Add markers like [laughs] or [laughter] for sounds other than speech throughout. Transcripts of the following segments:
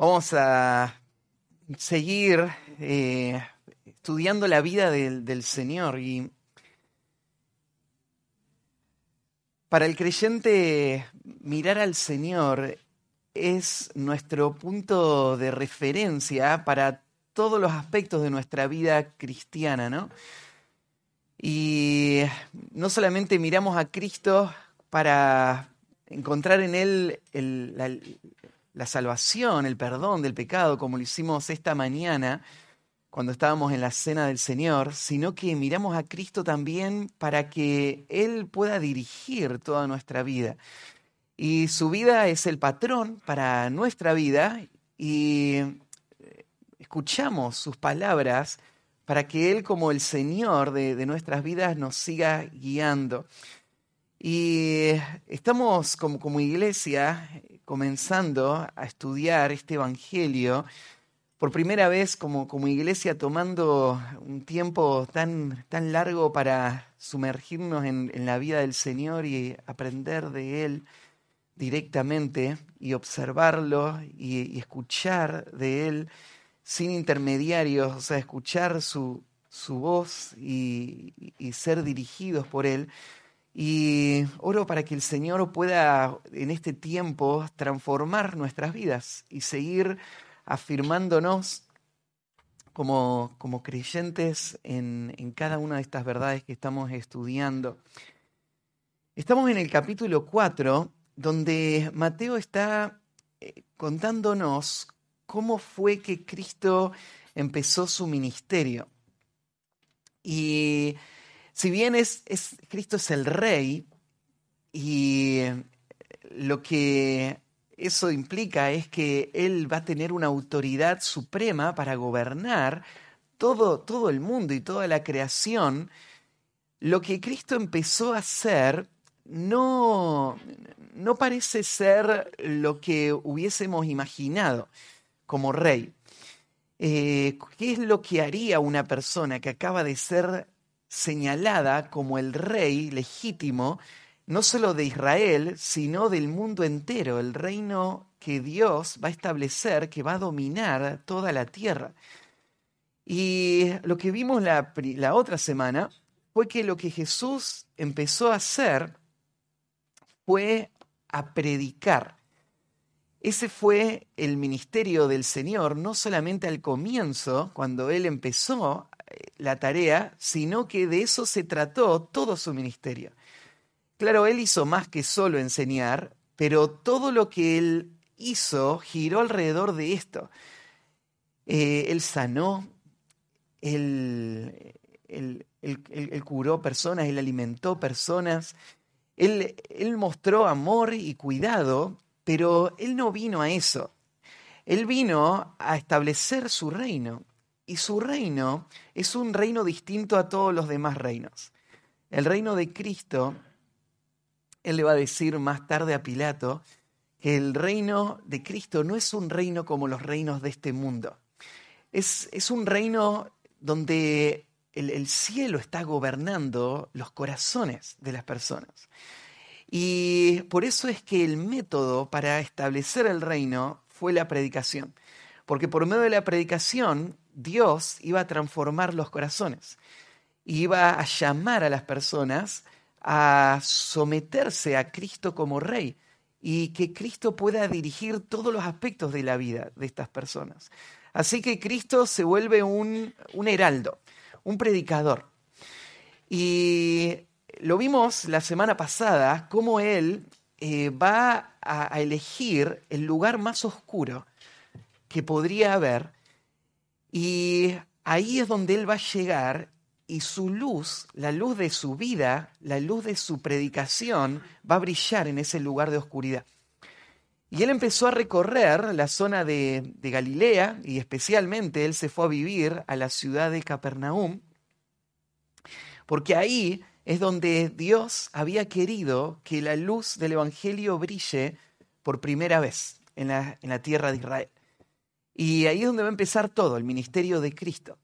Vamos a seguir eh, estudiando la vida del, del Señor y para el creyente mirar al Señor es nuestro punto de referencia para todos los aspectos de nuestra vida cristiana, ¿no? Y no solamente miramos a Cristo para encontrar en Él el- la, la salvación, el perdón del pecado, como lo hicimos esta mañana cuando estábamos en la cena del Señor, sino que miramos a Cristo también para que Él pueda dirigir toda nuestra vida. Y su vida es el patrón para nuestra vida y eh, escuchamos sus palabras para que Él como el Señor de, de nuestras vidas nos siga guiando. Y estamos como, como iglesia comenzando a estudiar este Evangelio por primera vez como, como iglesia tomando un tiempo tan, tan largo para sumergirnos en, en la vida del Señor y aprender de Él directamente y observarlo y, escuchar de Él sin intermediarios, o sea, escuchar su, su voz y- y ser dirigidos por Él. Y oro para que el Señor pueda en este tiempo transformar nuestras vidas y seguir afirmándonos como, como creyentes en, en cada una de estas verdades que estamos estudiando. Estamos en el capítulo 4, donde Mateo está eh, contándonos cómo fue que Cristo empezó su ministerio. Y si bien es, Cristo es el rey, y lo que eso implica es que Él va a tener una autoridad suprema para gobernar todo, todo el mundo y toda la creación, lo que Cristo empezó a hacer no, no parece ser lo que hubiésemos imaginado como rey. Eh, ¿Qué es lo que haría una persona que acaba de ser señalada como el rey legítimo, no solo de Israel, sino del mundo entero, el reino que Dios va a establecer, que va a dominar toda la tierra? Y lo que vimos la, la otra semana fue que lo que Jesús empezó a hacer fue a predicar. Ese fue el ministerio del Señor, no solamente al comienzo, cuando Él empezó la tarea, sino que de eso se trató todo su ministerio. Claro, Él hizo más que solo enseñar, pero todo lo que Él hizo giró alrededor de esto. Eh, él sanó, él, curó personas, Él alimentó personas, él mostró amor y cuidado, pero Él no vino a eso. Él vino a establecer su reino. Y su reino es un reino distinto a todos los demás reinos. El reino de Cristo, Él le va a decir más tarde a Pilato, que el reino de Cristo no es un reino como los reinos de este mundo. Es, es un reino donde el, el cielo está gobernando los corazones de las personas. Y por eso es que el método para establecer el reino fue la predicación. Porque por medio de la predicación, Dios iba a transformar los corazones. Iba a llamar a las personas a someterse a Cristo como rey y que Cristo pueda dirigir todos los aspectos de la vida de estas personas. Así que Cristo se vuelve un, un heraldo, un predicador. Y lo vimos la semana pasada, cómo Él eh, va a, a elegir el lugar más oscuro que podría haber y ahí es donde Él va a llegar y su luz, la luz de su vida, la luz de su predicación, va a brillar en ese lugar de oscuridad. Y él empezó a recorrer la zona de, de Galilea y especialmente él se fue a vivir a la ciudad de Capernaum, porque ahí es donde Dios había querido que la luz del Evangelio brille por primera vez en la, en la tierra de Israel. Y ahí es donde va a empezar todo, el ministerio de Cristo.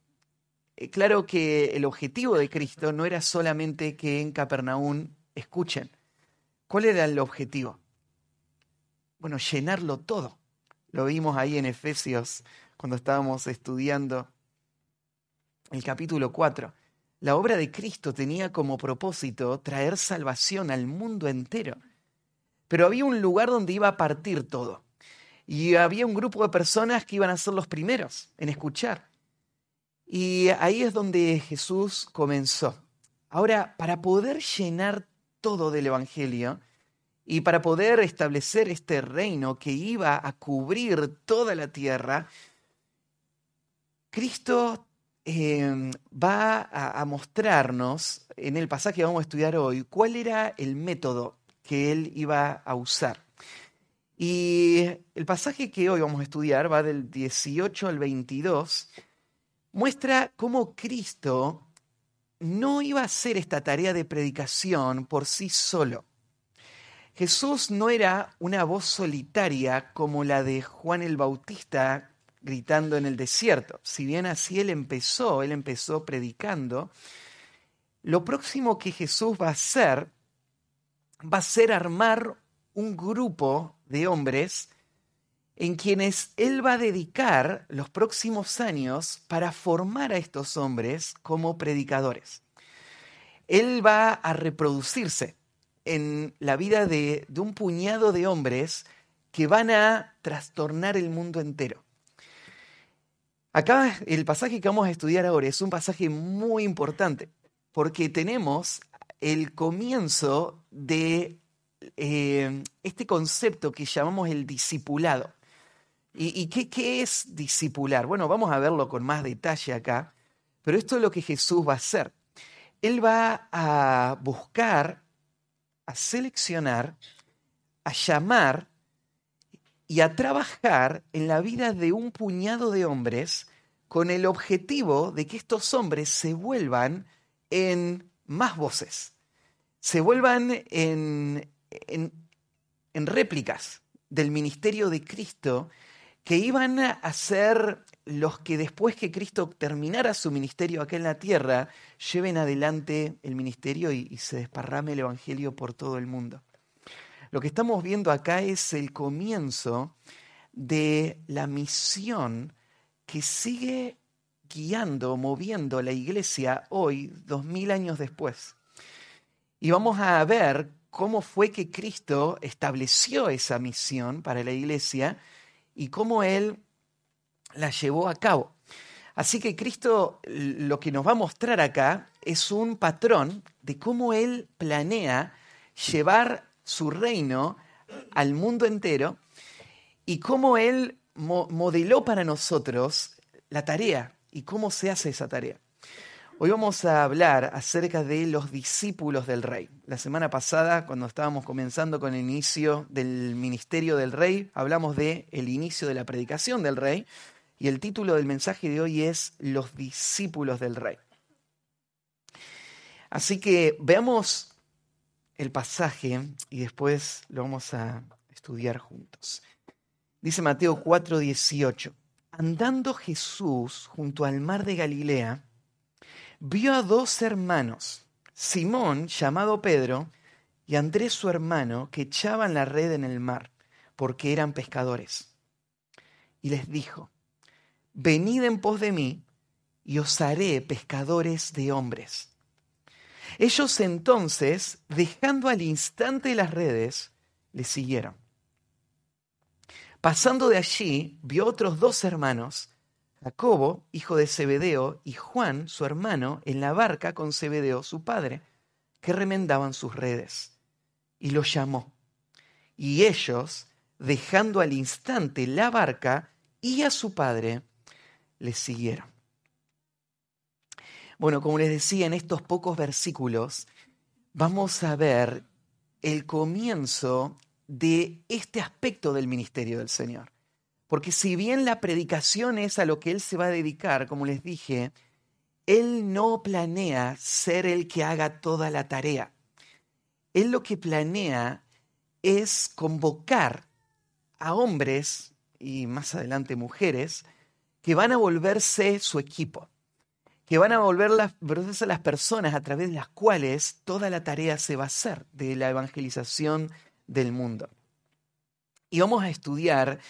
Eh, Claro que el objetivo de Cristo no era solamente que en Capernaum escuchen. ¿Cuál era el objetivo? Bueno, llenarlo todo. Lo vimos ahí en Efesios cuando estábamos estudiando el capítulo 4. La obra de Cristo tenía como propósito traer salvación al mundo entero. Pero había un lugar donde iba a partir todo. Y había un grupo de personas que iban a ser los primeros en escuchar. Y ahí es donde Jesús comenzó. Ahora, para poder llenar todo del Evangelio y para poder establecer este reino que iba a cubrir toda la tierra, Cristo em, va a, a mostrarnos en el pasaje que vamos a estudiar hoy cuál era el método que él iba a usar. Y el pasaje que hoy vamos a estudiar va del 18 al 22, muestra cómo Cristo no iba a hacer esta tarea de predicación por sí solo. Jesús no era una voz solitaria como la de Juan el Bautista gritando en el desierto. Si bien así él empezó, él empezó predicando, lo próximo que Jesús va a hacer va a ser armar un grupo de hombres en quienes él va a dedicar los próximos años para formar a estos hombres como predicadores. Él va a reproducirse en la vida de, de un puñado de hombres que van a trastornar el mundo entero. Acá el pasaje que vamos a estudiar ahora es un pasaje muy importante porque tenemos el comienzo de eh, este concepto que llamamos el discipulado. ¿Y, qué, es discipular? Bueno, vamos a verlo con más detalle acá, pero esto es lo que Jesús va a hacer. Él va a buscar, a seleccionar, a llamar y a trabajar en la vida de un puñado de hombres con el objetivo de que estos hombres se vuelvan en más voces, se vuelvan en, en, réplicas del ministerio de Cristo que iban a ser los que después que Cristo terminara su ministerio acá en la tierra, lleven adelante el ministerio y, y, se desparrame el Evangelio por todo el mundo. Lo que estamos viendo acá es el comienzo de la misión que sigue guiando, moviendo la iglesia hoy, dos mil años después. Y vamos a ver cómo fue que Cristo estableció esa misión para la iglesia y cómo Él la llevó a cabo. Así que Cristo lo que nos va a mostrar acá es un patrón de cómo Él planea llevar su reino al mundo entero y cómo Él modeló para nosotros la tarea y cómo se hace esa tarea. Hoy vamos a hablar acerca de los discípulos del rey. La semana pasada, cuando estábamos comenzando con el inicio del ministerio del rey, hablamos de el inicio de la predicación del rey y el título del mensaje de hoy es Los discípulos del rey. Así que veamos el pasaje y después lo vamos a estudiar juntos. Dice Mateo 4:18, andando Jesús junto al mar de Galilea, vio a dos hermanos, Simón, llamado Pedro, y Andrés su hermano, que echaban la red en el mar, porque eran pescadores. Y les dijo, venid en pos de mí, y os haré pescadores de hombres. Ellos entonces, dejando al instante las redes, le siguieron. Pasando de allí, vio otros dos hermanos, Jacobo, hijo de Zebedeo, y Juan, su hermano, en la barca con Zebedeo, su padre, que remendaban sus redes. Y los llamó. Y ellos, dejando al instante la barca y a su padre, le siguieron. Bueno, como les decía, en estos pocos versículos vamos a ver el comienzo de este aspecto del ministerio del Señor. Porque si bien la predicación es a lo que Él se va a dedicar, como les dije, Él no planea ser el que haga toda la tarea. Él lo que planea es convocar a hombres y más adelante mujeres que van a volverse su equipo, que van a volver las, las personas a través de las cuales toda la tarea se va a hacer de la evangelización del mundo. Y vamos a estudiar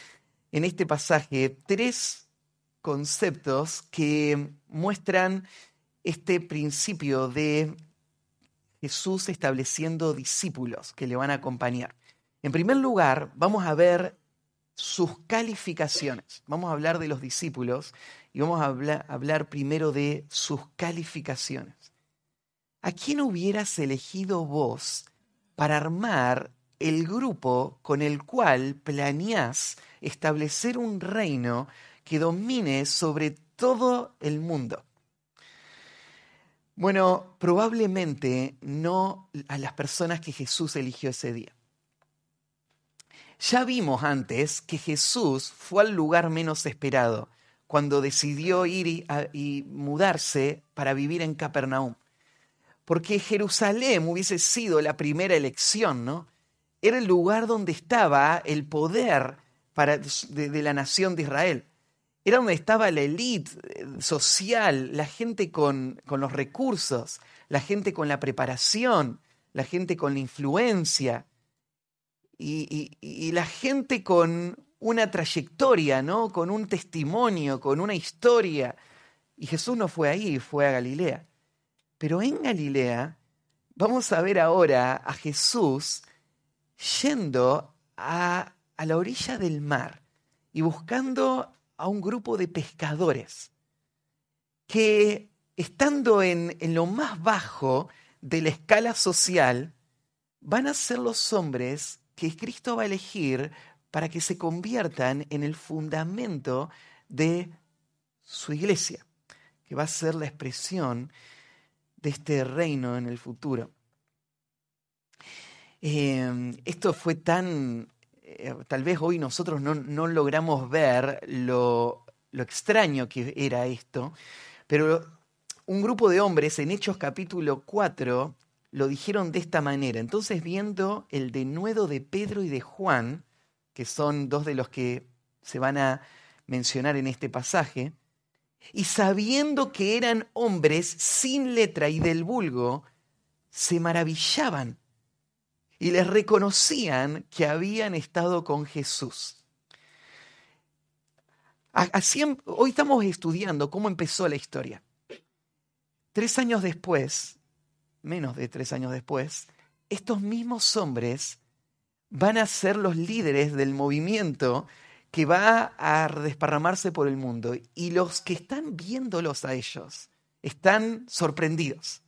en este pasaje tres conceptos que muestran este principio de Jesús estableciendo discípulos que le van a acompañar. En primer lugar, vamos a ver sus calificaciones. Vamos a hablar de los discípulos y vamos a hablar, primero de sus calificaciones. ¿A quién hubieras elegido vos para armar el grupo con el cual planeás establecer un reino que domine sobre todo el mundo? Bueno, probablemente no a las personas que Jesús eligió ese día. Ya vimos antes que Jesús fue al lugar menos esperado cuando decidió ir y, mudarse para vivir en Capernaum. Porque Jerusalén hubiese sido la primera elección, ¿no? Era el lugar donde estaba el poder para, de, la nación de Israel. Era donde estaba la élite eh, social, la gente con, con los recursos, la gente con la preparación, la gente con la influencia y, la gente con una trayectoria, ¿no? Con un testimonio, con una historia. Y Jesús no fue ahí, fue a Galilea. Pero en Galilea vamos a ver ahora a Jesús yendo a, a la orilla del mar y buscando a un grupo de pescadores que estando en, en, lo más bajo de la escala social, van a ser los hombres que Cristo va a elegir para que se conviertan en el fundamento de su iglesia, que va a ser la expresión de este reino en el futuro. Em, esto fue tan, eh, tal vez hoy nosotros no, logramos ver lo, lo extraño que era esto, pero un grupo de hombres en Hechos capítulo 4 lo dijeron de esta manera. Entonces, viendo el denuedo de Pedro y de Juan, que son dos de los que se van a mencionar en este pasaje, y sabiendo que eran hombres sin letra y del vulgo, se maravillaban y les reconocían que habían estado con Jesús. Así, hoy estamos estudiando cómo empezó la historia. Tres años después, menos de tres años después, estos mismos hombres van a ser los líderes del movimiento que va a desparramarse por el mundo. Y los que están viéndolos a ellos están sorprendidos,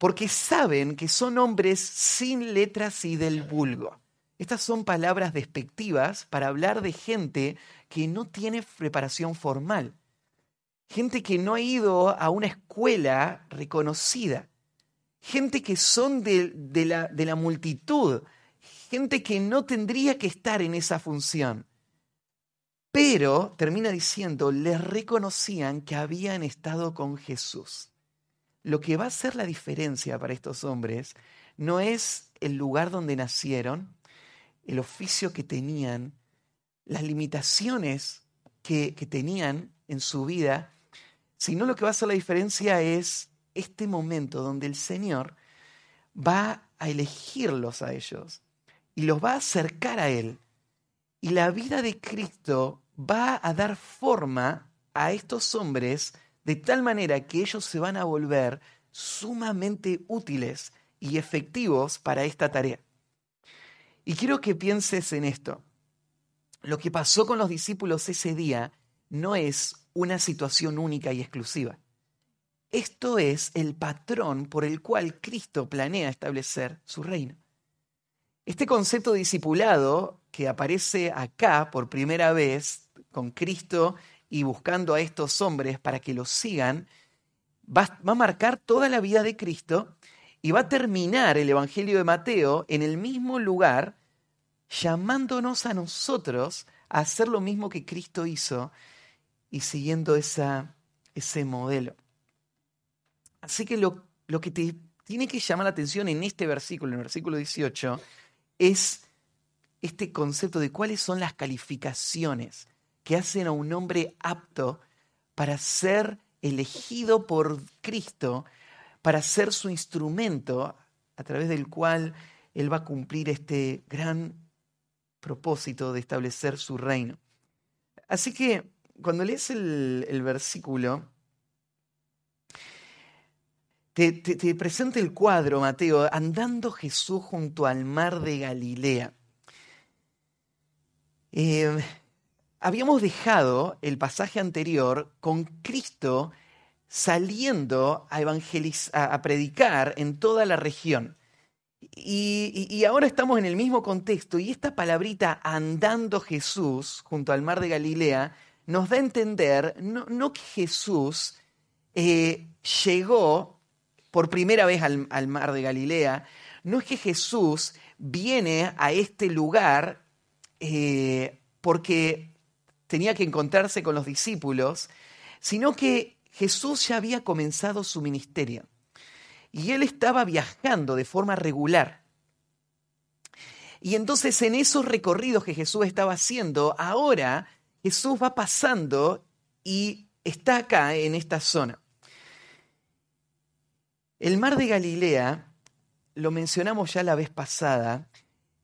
porque saben que son hombres sin letras y del vulgo. Estas son palabras despectivas para hablar de gente que no tiene preparación formal, gente que no ha ido a una escuela reconocida, gente que son de, la, la multitud, gente que no tendría que estar en esa función. Pero, termina diciendo, les reconocían que habían estado con Jesús. Lo que va a ser la diferencia para estos hombres no es el lugar donde nacieron, el oficio que tenían, las limitaciones que, que tenían en su vida, sino lo que va a hacer la diferencia es este momento donde el Señor va a elegirlos a ellos y los va a acercar a Él. Y la vida de Cristo va a dar forma a estos hombres de tal manera que ellos se van a volver sumamente útiles y efectivos para esta tarea. Y quiero que pienses en esto. Lo que pasó con los discípulos ese día no es una situación única y exclusiva. Esto es el patrón por el cual Cristo planea establecer su reino. Este concepto de discipulado que aparece acá por primera vez con Cristo y buscando a estos hombres para que los sigan, va, a marcar toda la vida de Cristo y va a terminar el Evangelio de Mateo en el mismo lugar, llamándonos a nosotros a hacer lo mismo que Cristo hizo y siguiendo ese modelo. Así que lo, que te tiene que llamar la atención en este versículo, en el versículo 18, es este concepto de cuáles son las calificaciones que hacen a un hombre apto para ser elegido por Cristo, para ser su instrumento a través del cual Él va a cumplir este gran propósito de establecer su reino. Así que cuando lees el, versículo, te, te, presenta el cuadro, Mateo, andando Jesús junto al mar de Galilea. Eh, habíamos dejado el pasaje anterior con Cristo saliendo a, evangelizar, a predicar en toda la región. Y, ahora estamos en el mismo contexto y esta palabrita andando Jesús junto al mar de Galilea nos da a entender no, que Jesús eh, llegó por primera vez al, mar de Galilea, no es que Jesús viene a este lugar eh, porque tenía que encontrarse con los discípulos, sino que Jesús ya había comenzado su ministerio y él estaba viajando de forma regular. Y entonces en esos recorridos que Jesús estaba haciendo, ahora Jesús va pasando y está acá en esta zona. El mar de Galilea, lo mencionamos ya la vez pasada,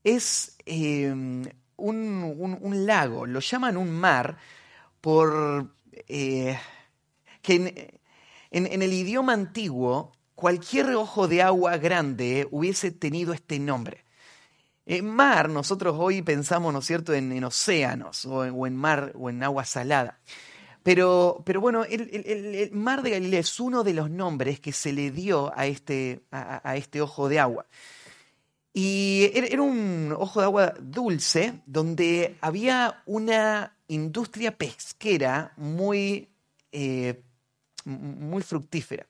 es em, un, lago, lo llaman un mar por eh, que en, el idioma antiguo cualquier ojo de agua grande hubiese tenido este nombre. En mar, nosotros hoy pensamos, ¿no cierto?, en, océanos o en, mar o en agua salada. Pero, pero bueno, el, mar de Galilea es uno de los nombres que se le dio a este, a, este ojo de agua. Y era un ojo de agua dulce donde había una industria pesquera muy, eh, muy fructífera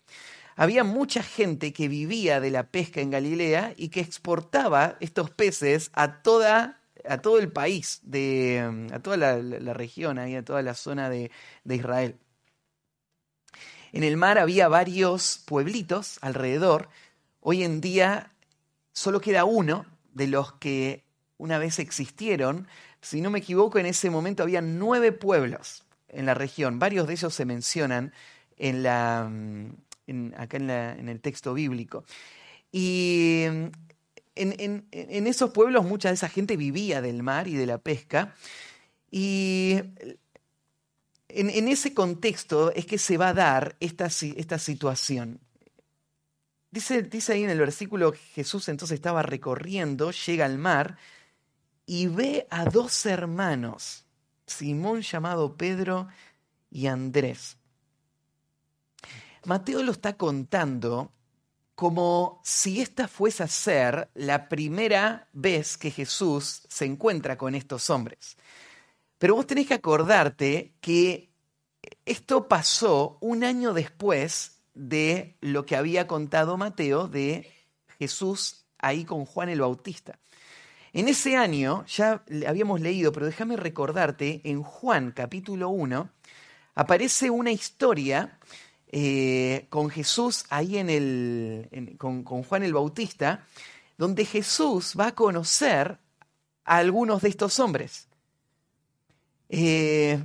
había mucha gente que vivía de la pesca en Galilea y que exportaba estos peces a toda a todo el país, de, a toda la, región, a toda la zona de, de Israel. En el mar había varios pueblitos alrededor. Hoy en día solo queda uno de los que una vez existieron. Si no me equivoco, en ese momento había nueve pueblos en la región. Varios de ellos se mencionan en la, acá en, el texto bíblico. Y en, esos pueblos mucha de esa gente vivía del mar y de la pesca. Y en, ese contexto es que se va a dar esta situación. Dice, ahí en el versículo, Jesús entonces estaba recorriendo, llega al mar y ve a dos hermanos, Simón llamado Pedro y Andrés. Mateo lo está contando como si esta fuese a ser la primera vez que Jesús se encuentra con estos hombres. Pero vos tenés que acordarte que esto pasó un año después de lo que había contado Mateo de Jesús ahí con Juan el Bautista. En ese año, ya habíamos leído, pero déjame recordarte, en Juan capítulo 1 aparece una historia eh, con Jesús ahí en el, con, Juan el Bautista, donde Jesús va a conocer a algunos de estos hombres. Eh,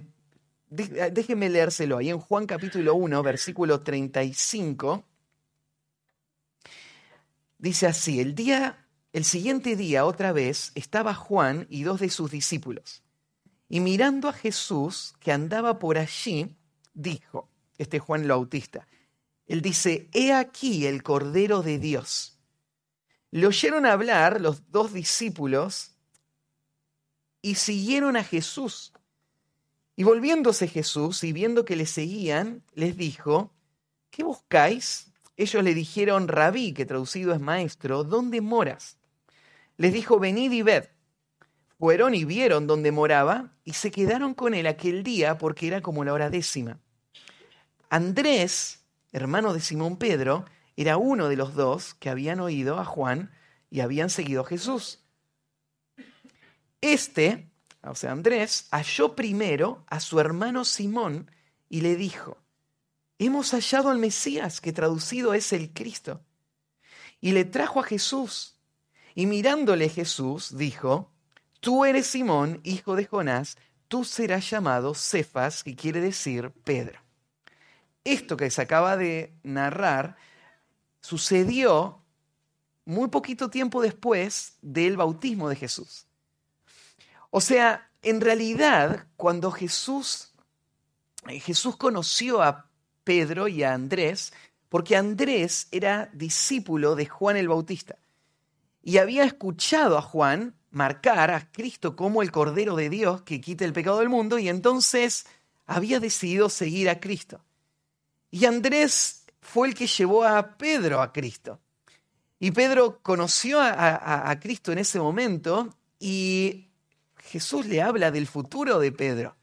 déjenme leérselo ahí en Juan capítulo 1, versículo 35. Dice así, el día, el siguiente día otra vez estaba Juan y dos de sus discípulos. Y mirando a Jesús que andaba por allí, dijo, este Juan el Bautista. Él dice, he aquí el Cordero de Dios. Le oyeron hablar los dos discípulos y siguieron a Jesús. Y volviéndose Jesús y viendo que le seguían, les dijo, ¿qué buscáis? Ellos le dijeron, rabí, que traducido es maestro, ¿dónde moras? Les dijo, venid y ved. Fueron y vieron dónde moraba y se quedaron con él aquel día porque era como la hora décima. Andrés, hermano de Simón Pedro, era uno de los dos que habían oído a Juan y habían seguido a Jesús. Este, o sea, Andrés, halló primero a su hermano Simón y le dijo, hemos hallado al Mesías, que traducido es el Cristo. Y le trajo a Jesús. Y mirándole Jesús, dijo, tú eres Simón, hijo de Jonás, tú serás llamado Cefas, que quiere decir Pedro esto que se acaba de narrar sucedió muy poquito tiempo después del bautismo de Jesús. O sea, en realidad, cuando Jesús, Jesús conoció a Pedro y a Andrés, porque Andrés era discípulo de Juan el Bautista y había escuchado a Juan marcar a Cristo como el Cordero de Dios que quita el pecado del mundo y entonces había decidido seguir a Cristo. Y Andrés fue el que llevó a Pedro a Cristo. Y Pedro conoció a, Cristo en ese momento y Jesús le habla del futuro de Pedro.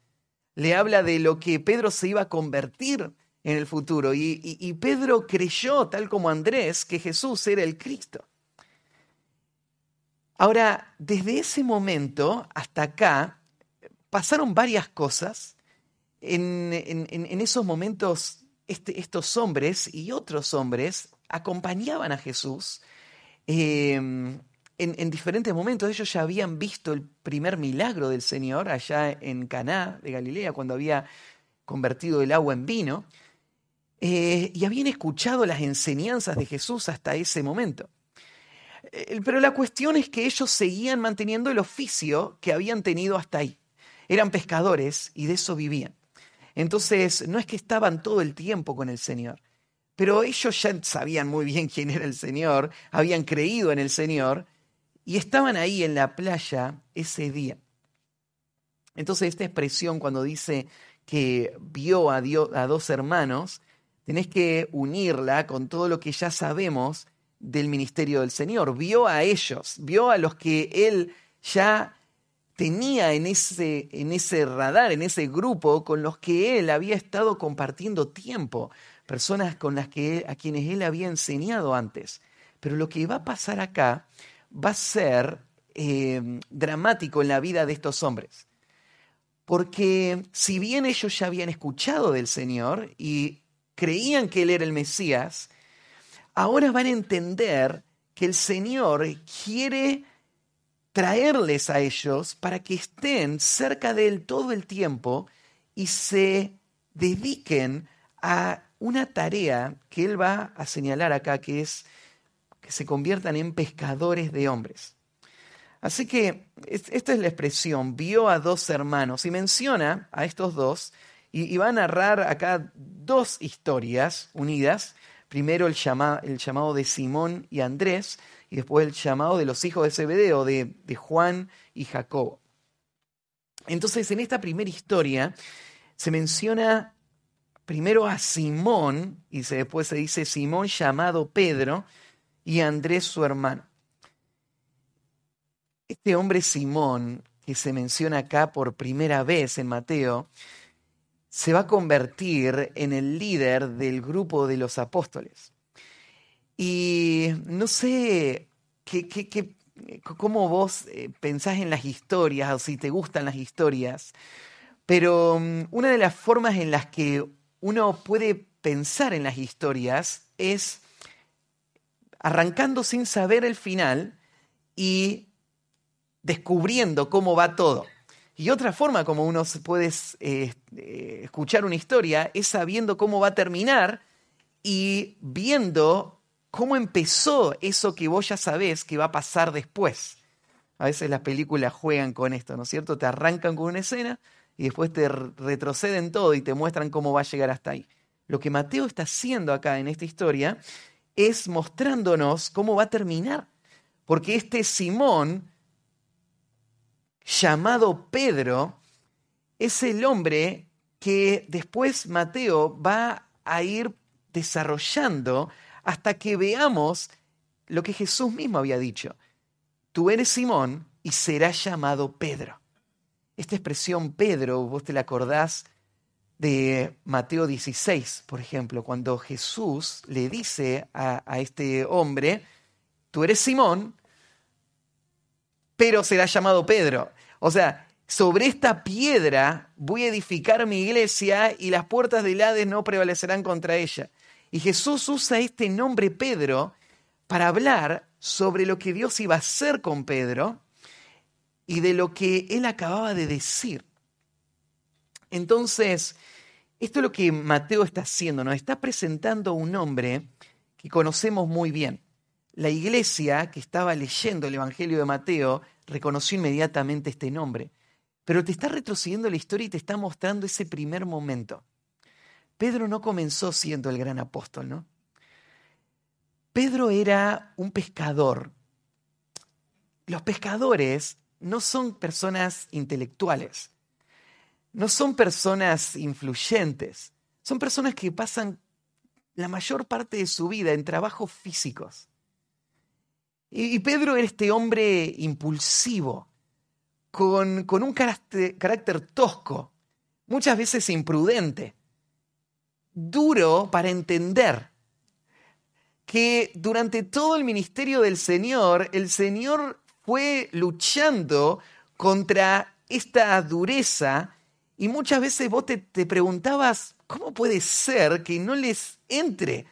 Le habla de lo que Pedro se iba a convertir en el futuro. y Pedro creyó, tal como Andrés, que Jesús era el Cristo. Ahora, desde ese momento hasta acá, pasaron varias cosas. En, esos momentos, este, estos hombres y otros hombres acompañaban a Jesús em, en, diferentes momentos. Ellos ya habían visto el primer milagro del Señor allá en Caná de Galilea, cuando había convertido el agua en vino, eh, y habían escuchado las enseñanzas de Jesús hasta ese momento. Eh, pero la cuestión es que ellos seguían manteniendo el oficio que habían tenido hasta ahí. Eran pescadores y de eso vivían. Entonces, no es que estaban todo el tiempo con el Señor, pero ellos ya sabían muy bien quién era el Señor, habían creído en el Señor y estaban ahí en la playa ese día. Entonces, esta expresión cuando dice que vio a, dos hermanos, tenés que unirla con todo lo que ya sabemos del ministerio del Señor, vio a ellos, vio a los que él ya tenía en ese, en ese radar, en ese grupo con los que él había estado compartiendo tiempo, personas con las que a quienes él había enseñado antes. Pero lo que va a pasar acá va a ser eh, dramático en la vida de estos hombres. Porque si bien ellos ya habían escuchado del Señor y creían que Él era el Mesías, ahora van a entender que el Señor quiere traerles a ellos para que estén cerca de Él todo el tiempo y se dediquen a una tarea que Él va a señalar acá, que es que se conviertan en pescadores de hombres. Así que esta es la expresión, vio a dos hermanos y menciona a estos dos y, va a narrar acá dos historias unidas primero el, el llamado de Simón y Andrés, y después el llamado de los hijos de Zebedeo, de, de Juan y Jacobo. Entonces, en esta primera historia se menciona primero a Simón, y después se dice Simón llamado Pedro, y Andrés su hermano. Este hombre Simón, que se menciona acá por primera vez en Mateo, se va a convertir en el líder del grupo de los apóstoles. Y no sé qué, cómo vos eh, pensás en las historias o si te gustan las historias, pero mm, una de las formas en las que uno puede pensar en las historias es arrancando sin saber el final y descubriendo cómo va todo. Y otra forma como uno puede eh, eh, escuchar una historia es sabiendo cómo va a terminar y viendo cómo empezó eso que vos ya sabés que va a pasar después. A veces las películas juegan con esto, ¿no es cierto? Te arrancan con una escena y después te retroceden todo y te muestran cómo va a llegar hasta ahí. Lo que Mateo está haciendo acá en esta historia es mostrándonos cómo va a terminar. Porque este Simón llamado Pedro, es el hombre que después Mateo va a ir desarrollando hasta que veamos lo que Jesús mismo había dicho. Tú eres Simón y serás llamado Pedro. Esta expresión Pedro, vos te la acordás de Mateo 16, por ejemplo, cuando Jesús le dice a, a este hombre, tú eres Simón, pero será llamado Pedro. O sea, sobre esta piedra voy a edificar mi iglesia y las puertas del Hades no prevalecerán contra ella. Y Jesús usa este nombre Pedro para hablar sobre lo que Dios iba a hacer con Pedro y de lo que él acababa de decir. Entonces, esto es lo que Mateo está haciendo, nos está presentando un hombre que conocemos muy bien. La iglesia que estaba leyendo el Evangelio de Mateo reconoció inmediatamente este nombre. pero te está retrocediendo la historia y te está mostrando ese primer momento. Pedro no comenzó siendo el gran apóstol, ¿no? Pedro era un pescador. Los pescadores no son personas intelectuales, no son personas influyentes, son personas que pasan la mayor parte de su vida en trabajos físicos. Y, Pedro era este hombre impulsivo, con, un carácter tosco, muchas veces imprudente, duro para entender que durante todo el ministerio del Señor, el Señor fue luchando contra esta dureza y muchas veces vos te, te, preguntabas, ¿cómo puede ser que no les entre?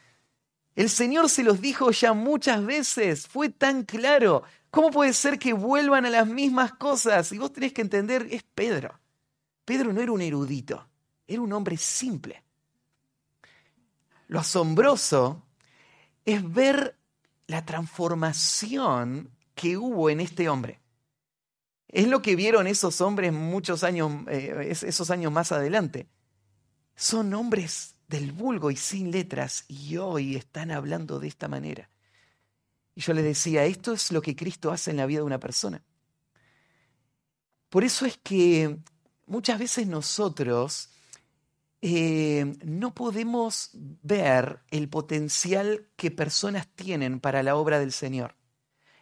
El Señor se los dijo ya muchas veces, fue tan claro. ¿Cómo puede ser que vuelvan a las mismas cosas? Y vos tenés que entender, es Pedro. Pedro no era un erudito, era un hombre simple. Lo asombroso es ver la transformación que hubo en este hombre. Es lo que vieron esos hombres muchos años, eh, esos años más adelante. Son hombres del vulgo y sin letras y hoy están hablando de esta manera. Y yo les decía, esto es lo que Cristo hace en la vida de una persona. Por eso es que muchas veces nosotros eh, no podemos ver el potencial que personas tienen para la obra del Señor.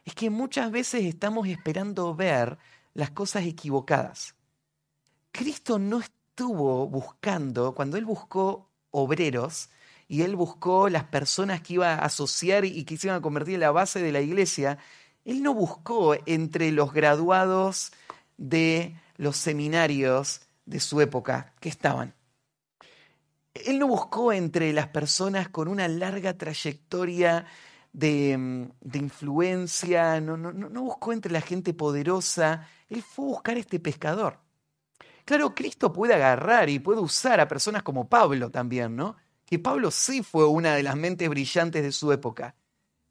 Es que muchas veces estamos esperando ver las cosas equivocadas. Cristo no estuvo buscando, cuando Él buscó obreros y Él buscó las personas que iba a asociar y que se iban a convertir en la base de la iglesia, Él no buscó entre los graduados de los seminarios de su época que estaban. Él no buscó entre las personas con una larga trayectoria de, mm, influencia, no, no, buscó entre la gente poderosa, él fue a buscar a este pescador. Claro, Cristo puede agarrar y puede usar a personas como Pablo también, ¿no? Que Pablo sí fue una de las mentes brillantes de su época.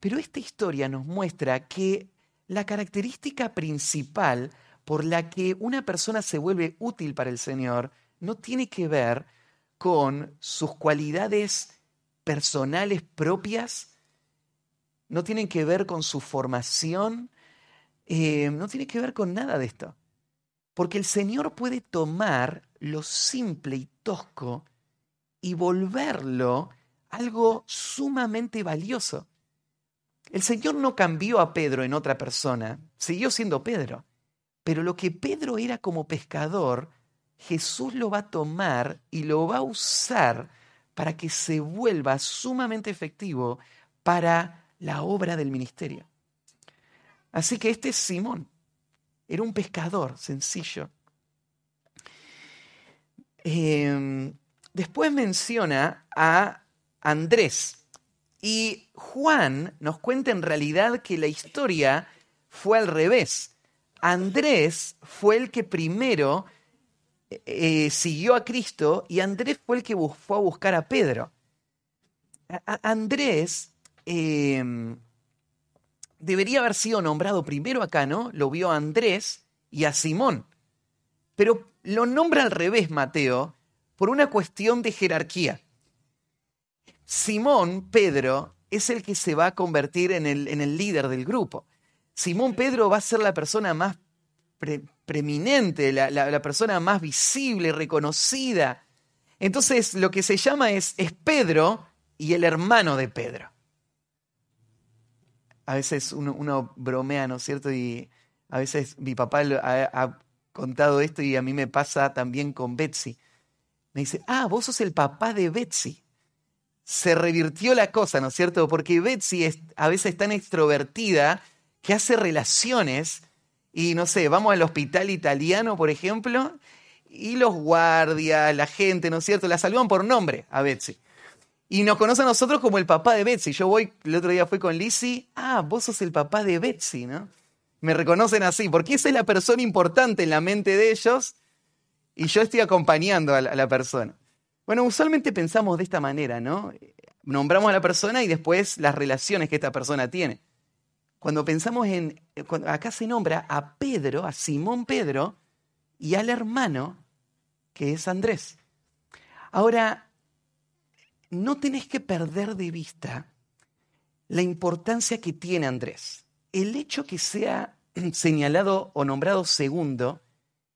Pero esta historia nos muestra que la característica principal por la que una persona se vuelve útil para el Señor no tiene que ver con sus cualidades personales propias, no tienen que ver con su formación, eh, no tiene que ver con nada de esto. Porque el Señor puede tomar lo simple y tosco y volverlo algo sumamente valioso. El Señor no cambió a Pedro en otra persona, siguió siendo Pedro. Pero lo que Pedro era como pescador, Jesús lo va a tomar y lo va a usar para que se vuelva sumamente efectivo para la obra del ministerio. Así que este es Simón. Era un pescador sencillo. Em, después menciona a Andrés. Y Juan nos cuenta en realidad que la historia fue al revés. Andrés fue el que primero eh, siguió a Cristo y Andrés fue el que fue a buscar a Pedro. Andrés em, debería haber sido nombrado primero acá, ¿no? Lo vio a Andrés y a Simón. Pero lo nombra al revés Mateo por una cuestión de jerarquía. Simón, Pedro, es el que se va a convertir en el, líder del grupo. Simón Pedro va a ser la persona más preeminente, la, persona más visible, reconocida. Entonces lo que se llama es Pedro y el hermano de Pedro. A veces uno, bromea, ¿no es cierto? Y a veces mi papá ha, contado esto y a mí me pasa también con Betsy. Me dice, ah, vos sos el papá de Betsy. Se revirtió la cosa, ¿no es cierto? Porque Betsy es a veces tan extrovertida que hace relaciones y no sé, vamos al hospital italiano, por ejemplo, y los guardias, la gente, ¿no es cierto? La saludan por nombre a Betsy. Y nos conoce a nosotros como el papá de Betsy. Yo voy, el otro día fui con Lizzie, ah, vos sos el papá de Betsy, ¿no? Me reconocen así, porque esa es la persona importante en la mente de ellos y yo estoy acompañando a la, persona. Bueno, usualmente pensamos de esta manera, ¿no? Nombramos a la persona y después las relaciones que esta persona tiene. Cuando pensamos en, acá se nombra a Pedro, a Simón Pedro, y al hermano, que es Andrés. Ahora, no tenés que perder de vista la importancia que tiene Andrés. El hecho que sea [clears throat] señalado o nombrado segundo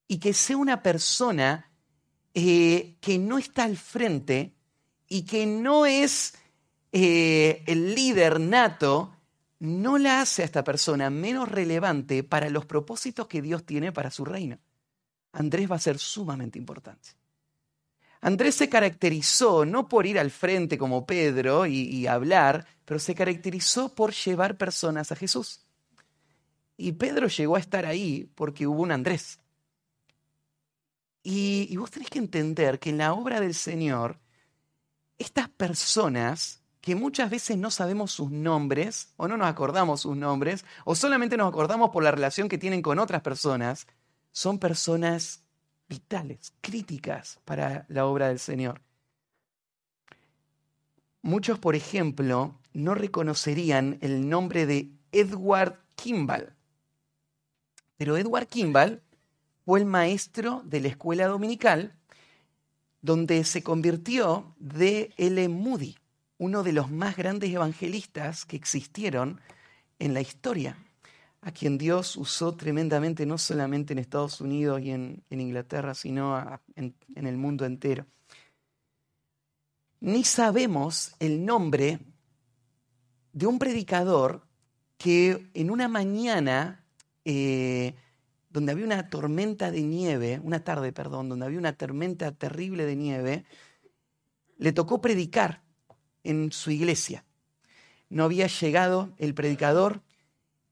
y que sea una persona eh, que no está al frente y que no es eh, el líder nato, no la hace a esta persona menos relevante para los propósitos que Dios tiene para su reino. Andrés va a ser sumamente importante. Andrés se caracterizó no por ir al frente como Pedro y, hablar, pero se caracterizó por llevar personas a Jesús. Y Pedro llegó a estar ahí porque hubo un Andrés. Y, y, vos tenés que entender que en la obra del Señor, estas personas que muchas veces no sabemos sus nombres o no nos acordamos sus nombres o solamente nos acordamos por la relación que tienen con otras personas, son personas vitales, críticas para la obra del Señor. Muchos, por ejemplo, no reconocerían el nombre de Edward Kimball. Pero Edward Kimball fue el maestro de la escuela dominical donde se convirtió de L. Moody, uno de los más grandes evangelistas que existieron en la historia a quien Dios usó tremendamente, no solamente en Estados Unidos y en, Inglaterra, sino en, el mundo entero. Ni sabemos el nombre de un predicador que en una mañana eh, donde había una tormenta de nieve, una tarde, perdón, donde había una tormenta terrible de nieve, le tocó predicar en su iglesia. No había llegado el predicador,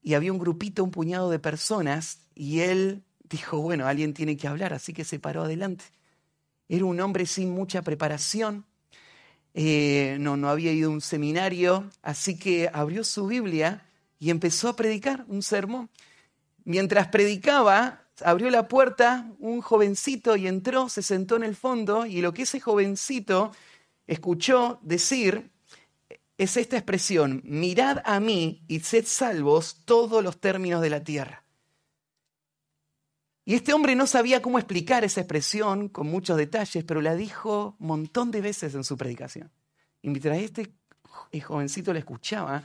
y había un grupito, un puñado de personas, y él dijo, bueno, alguien tiene que hablar, así que se paró adelante. Era un hombre sin mucha preparación, eh, no, no había ido a un seminario, así que abrió su Biblia y empezó a predicar un sermón. Mientras predicaba, abrió la puerta un jovencito y entró, se sentó en el fondo y lo que ese jovencito escuchó decir es esta expresión, mirad a mí y sed salvos todos los términos de la tierra. Y este hombre no sabía cómo explicar esa expresión con muchos detalles, pero la dijo un montón de veces en su predicación. Y mientras este jovencito le escuchaba,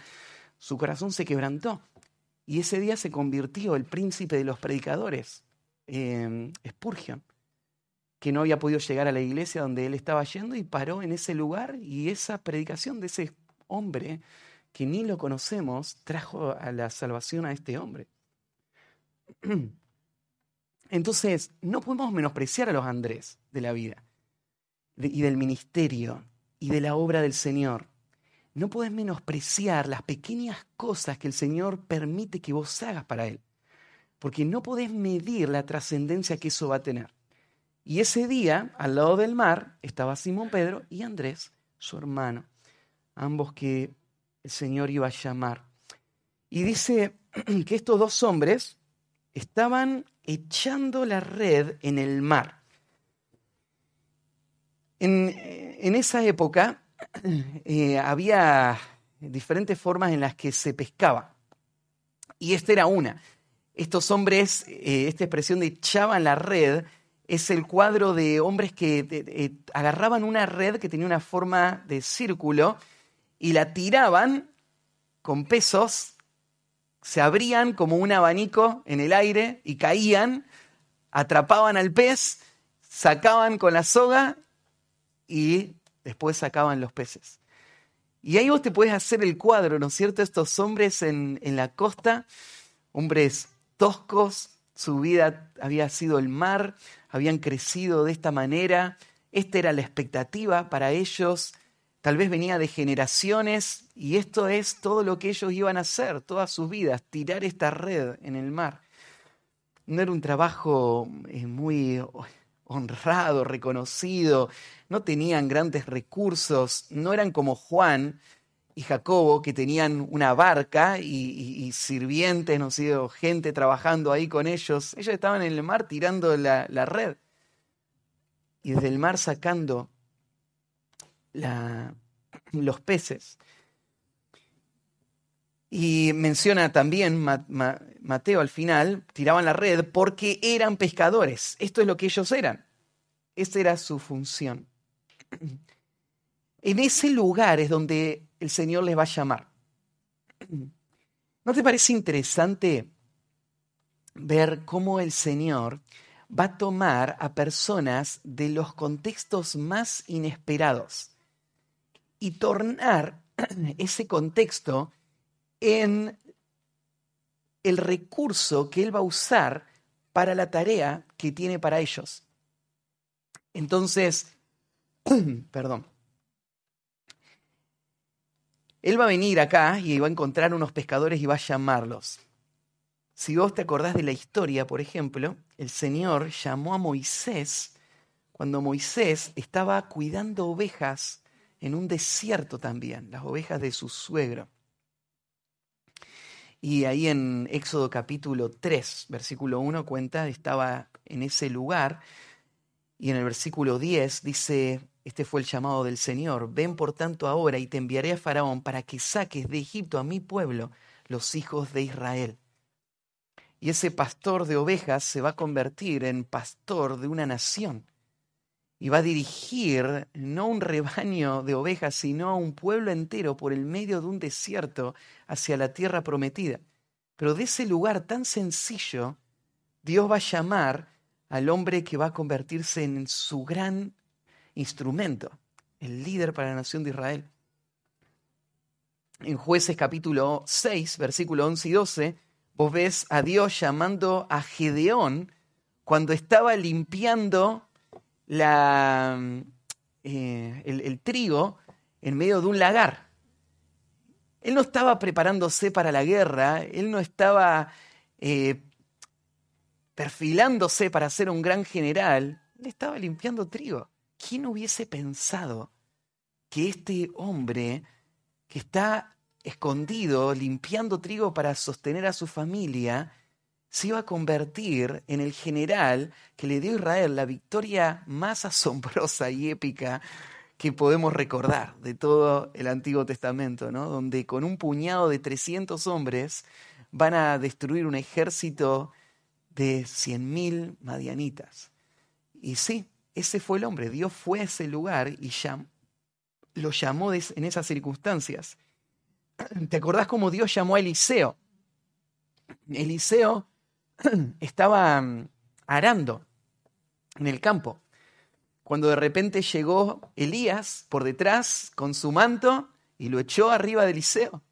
su corazón se quebrantó. Y ese día se convirtió el príncipe de los predicadores, Spurgeon, que no había podido llegar a la iglesia donde él estaba yendo y paró en ese lugar y esa predicación de ese hombre que ni lo conocemos trajo a la salvación a este hombre. [clears throat] Entonces, no podemos menospreciar a los Andrés de la vida y del ministerio y de la obra del Señor. No puedes menospreciar las pequeñas cosas que el Señor permite que vos hagas para Él, porque no podés medir la trascendencia que eso va a tener. Y ese día, al lado del mar, estaba Simón Pedro y Andrés, su hermano ambos que el Señor iba a llamar. Y dice [clears throat] que estos dos hombres estaban echando la red en el mar. En, esa época [clears throat] eh, había diferentes formas en las que se pescaba. Y esta era una. Estos hombres, eh, esta expresión de echaban la red, es el cuadro de hombres que eh, agarraban una red que tenía una forma de círculo y la tiraban con pesos, se abrían como un abanico en el aire y caían, atrapaban al pez, sacaban con la soga y después sacaban los peces. Y ahí vos te puedes hacer el cuadro, ¿no es cierto? Estos hombres en, en la costa, hombres toscos, su vida había sido el mar, habían crecido de esta manera, esta era la expectativa para ellos, Tal vez venía de generaciones y esto es todo lo que ellos iban a hacer todas sus vidas, tirar esta red en el mar. No era un trabajo eh, muy honrado, reconocido, no tenían grandes recursos, no eran como Juan y Jacobo que tenían una barca y, sirvientes, no sé, gente trabajando ahí con ellos. Ellos estaban en el mar tirando la, la red y desde el mar sacando [clears throat] los peces. Y menciona también Mateo al final, tiraban la red porque eran pescadores. Esto es lo que ellos eran. Esta era su función. [clears throat] En ese lugar es donde el Señor les va a llamar. ¿No te parece interesante ver cómo el Señor va a tomar a personas de los contextos más inesperados y tornar [clears throat] ese contexto en el recurso que Él va a usar para la tarea que tiene para ellos. Entonces, [clears throat] perdón, Él va a venir acá y va a encontrar unos pescadores y va a llamarlos. Si vos te acordás de la historia, por ejemplo, el Señor llamó a Moisés cuando Moisés estaba cuidando ovejas en un desierto también, las ovejas de su suegro. Y ahí en Éxodo capítulo 3, versículo 1 cuenta, estaba en ese lugar. Y en el versículo 10 dice, este fue el llamado del Señor, ven por tanto ahora y te enviaré a Faraón para que saques de Egipto a mi pueblo, los hijos de Israel. Y ese pastor de ovejas se va a convertir en pastor de una nación. Y va a dirigir no un rebaño de ovejas, sino a un pueblo entero por el medio de un desierto hacia la tierra prometida. Pero de ese lugar tan sencillo, Dios va a llamar al hombre que va a convertirse en su gran instrumento, el líder para la nación de Israel. En jueces capítulo 6, versículo 11 y 12, vos ves a Dios llamando a Gedeón cuando estaba limpiando la, eh, el, trigo en medio de un lagar. Él no estaba preparándose para la guerra, él no estaba eh, perfilándose para ser un gran general, él estaba limpiando trigo. ¿quién hubiese pensado que este hombre que está escondido limpiando trigo para sostener a su familia, se iba a convertir en el general que le dio a Israel la victoria más [laughs] asombrosa y épica que podemos recordar de todo el Antiguo Testamento, ¿no? donde con un puñado de 300 hombres van a destruir un ejército de 100.000 madianitas. Y sí, ese fue el hombre. Dios fue a ese lugar y lo llamó en esas circunstancias. [clears throat] ¿Te acordás cómo Dios llamó a Eliseo? Eliseo [clears throat] estaba mm, arando en el campo, cuando de repente llegó Elías por detrás con su manto y lo echó arriba de Eliseo.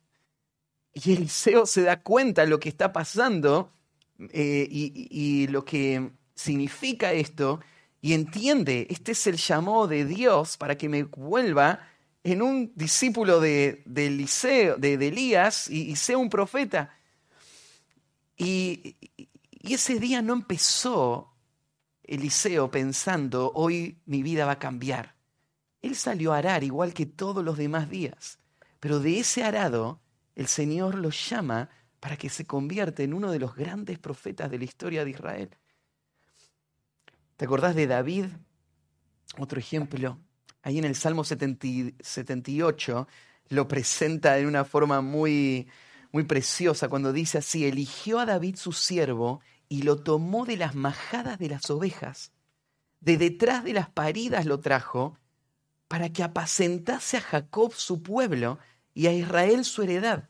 Y Eliseo se da cuenta de lo que está pasando eh, y lo que significa esto y entiende, este es el llamado de Dios para que me vuelva en un discípulo de, Eliseo, de, Elías y, sea un profeta. Y, y ese día no empezó Eliseo pensando, hoy mi vida va a cambiar. Él salió a arar igual que todos los demás días, pero de ese arado el Señor lo llama para que se convierta en uno de los grandes profetas de la historia de Israel. ¿Te acordás de David? Otro ejemplo. Ahí en el Salmo 78 lo presenta de una forma muy, muy preciosa cuando dice así, eligió a David su siervo y lo tomó de las majadas de las ovejas. De detrás de las paridas lo trajo para que apacentase a Jacob su pueblo y a Israel su heredad.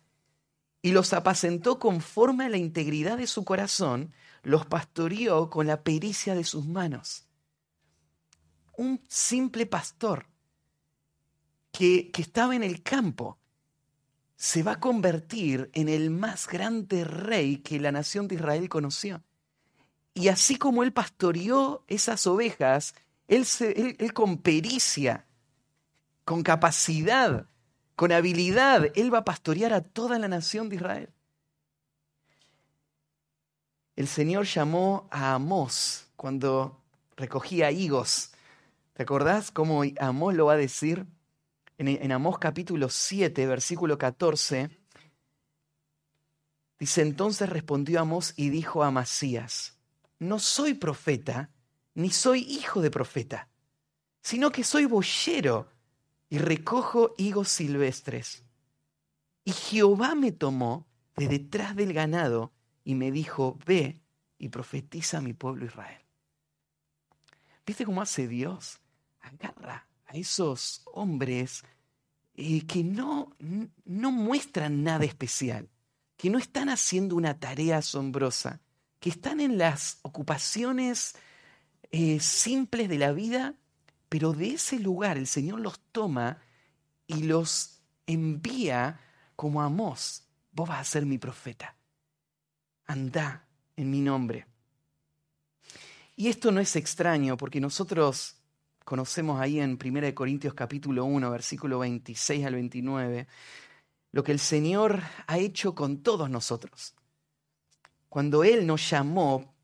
Y los apacentó conforme a la integridad de su corazón los pastoreó con la pericia de sus manos. Un simple pastor que, que estaba en el campo se va a convertir en el más grande rey que la nación de Israel conoció. Y así como él pastoreó esas ovejas, él, él, con pericia, con capacidad, con habilidad, él va a pastorear a toda la nación de Israel el Señor llamó a Amós cuando recogía higos. ¿Te acordás cómo Amós lo va a decir? En, Amós capítulo 7, versículo 14, dice, entonces respondió Amós y dijo a Masías, no soy profeta, ni soy hijo de profeta, sino que soy boyero y recojo higos silvestres. Y Jehová me tomó de detrás del ganado y me dijo, ve y profetiza a mi pueblo Israel. ¿Viste cómo hace Dios? Agarra a esos hombres eh, que no, no muestran nada especial, que no están haciendo una tarea asombrosa, que están en las ocupaciones eh, simples de la vida, pero de ese lugar el Señor los toma y los envía como a Amós. Vos vas a ser mi profeta. Anda en mi nombre. Y esto no es extraño porque nosotros conocemos ahí en 1 Corintios capítulo 1, versículo 26 al 29, lo que el Señor ha hecho con todos nosotros. Cuando Él nos llamó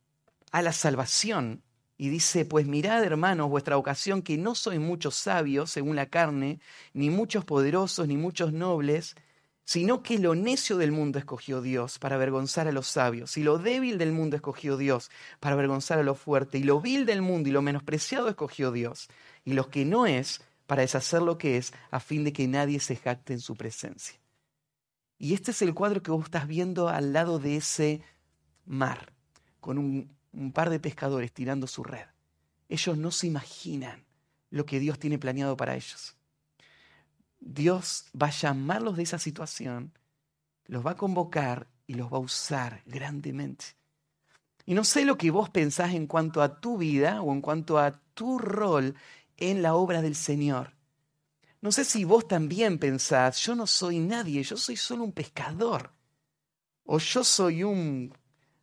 a la salvación y dice, pues mirad hermanos vuestra ocasión que no sois muchos sabios según la carne, ni muchos poderosos, ni muchos nobles, sino que lo necio del mundo escogió Dios para avergonzar a los sabios, y lo débil del mundo escogió Dios para avergonzar a lo fuerte, y lo vil del mundo y lo menospreciado escogió Dios, y lo que no es para deshacer lo que es, a fin de que nadie se jacte en su presencia. Y este es el cuadro que vos estás viendo al lado de ese mar, con un, un par de pescadores tirando su red. Ellos no se imaginan lo que Dios tiene planeado para ellos. Dios va a llamarlos de esa situación, los va a convocar y los va a usar grandemente. Y no sé lo que vos pensás en cuanto a tu vida o en cuanto a tu rol en la obra del Señor. No sé si vos también pensás, yo no soy nadie, yo soy solo un pescador. O yo soy un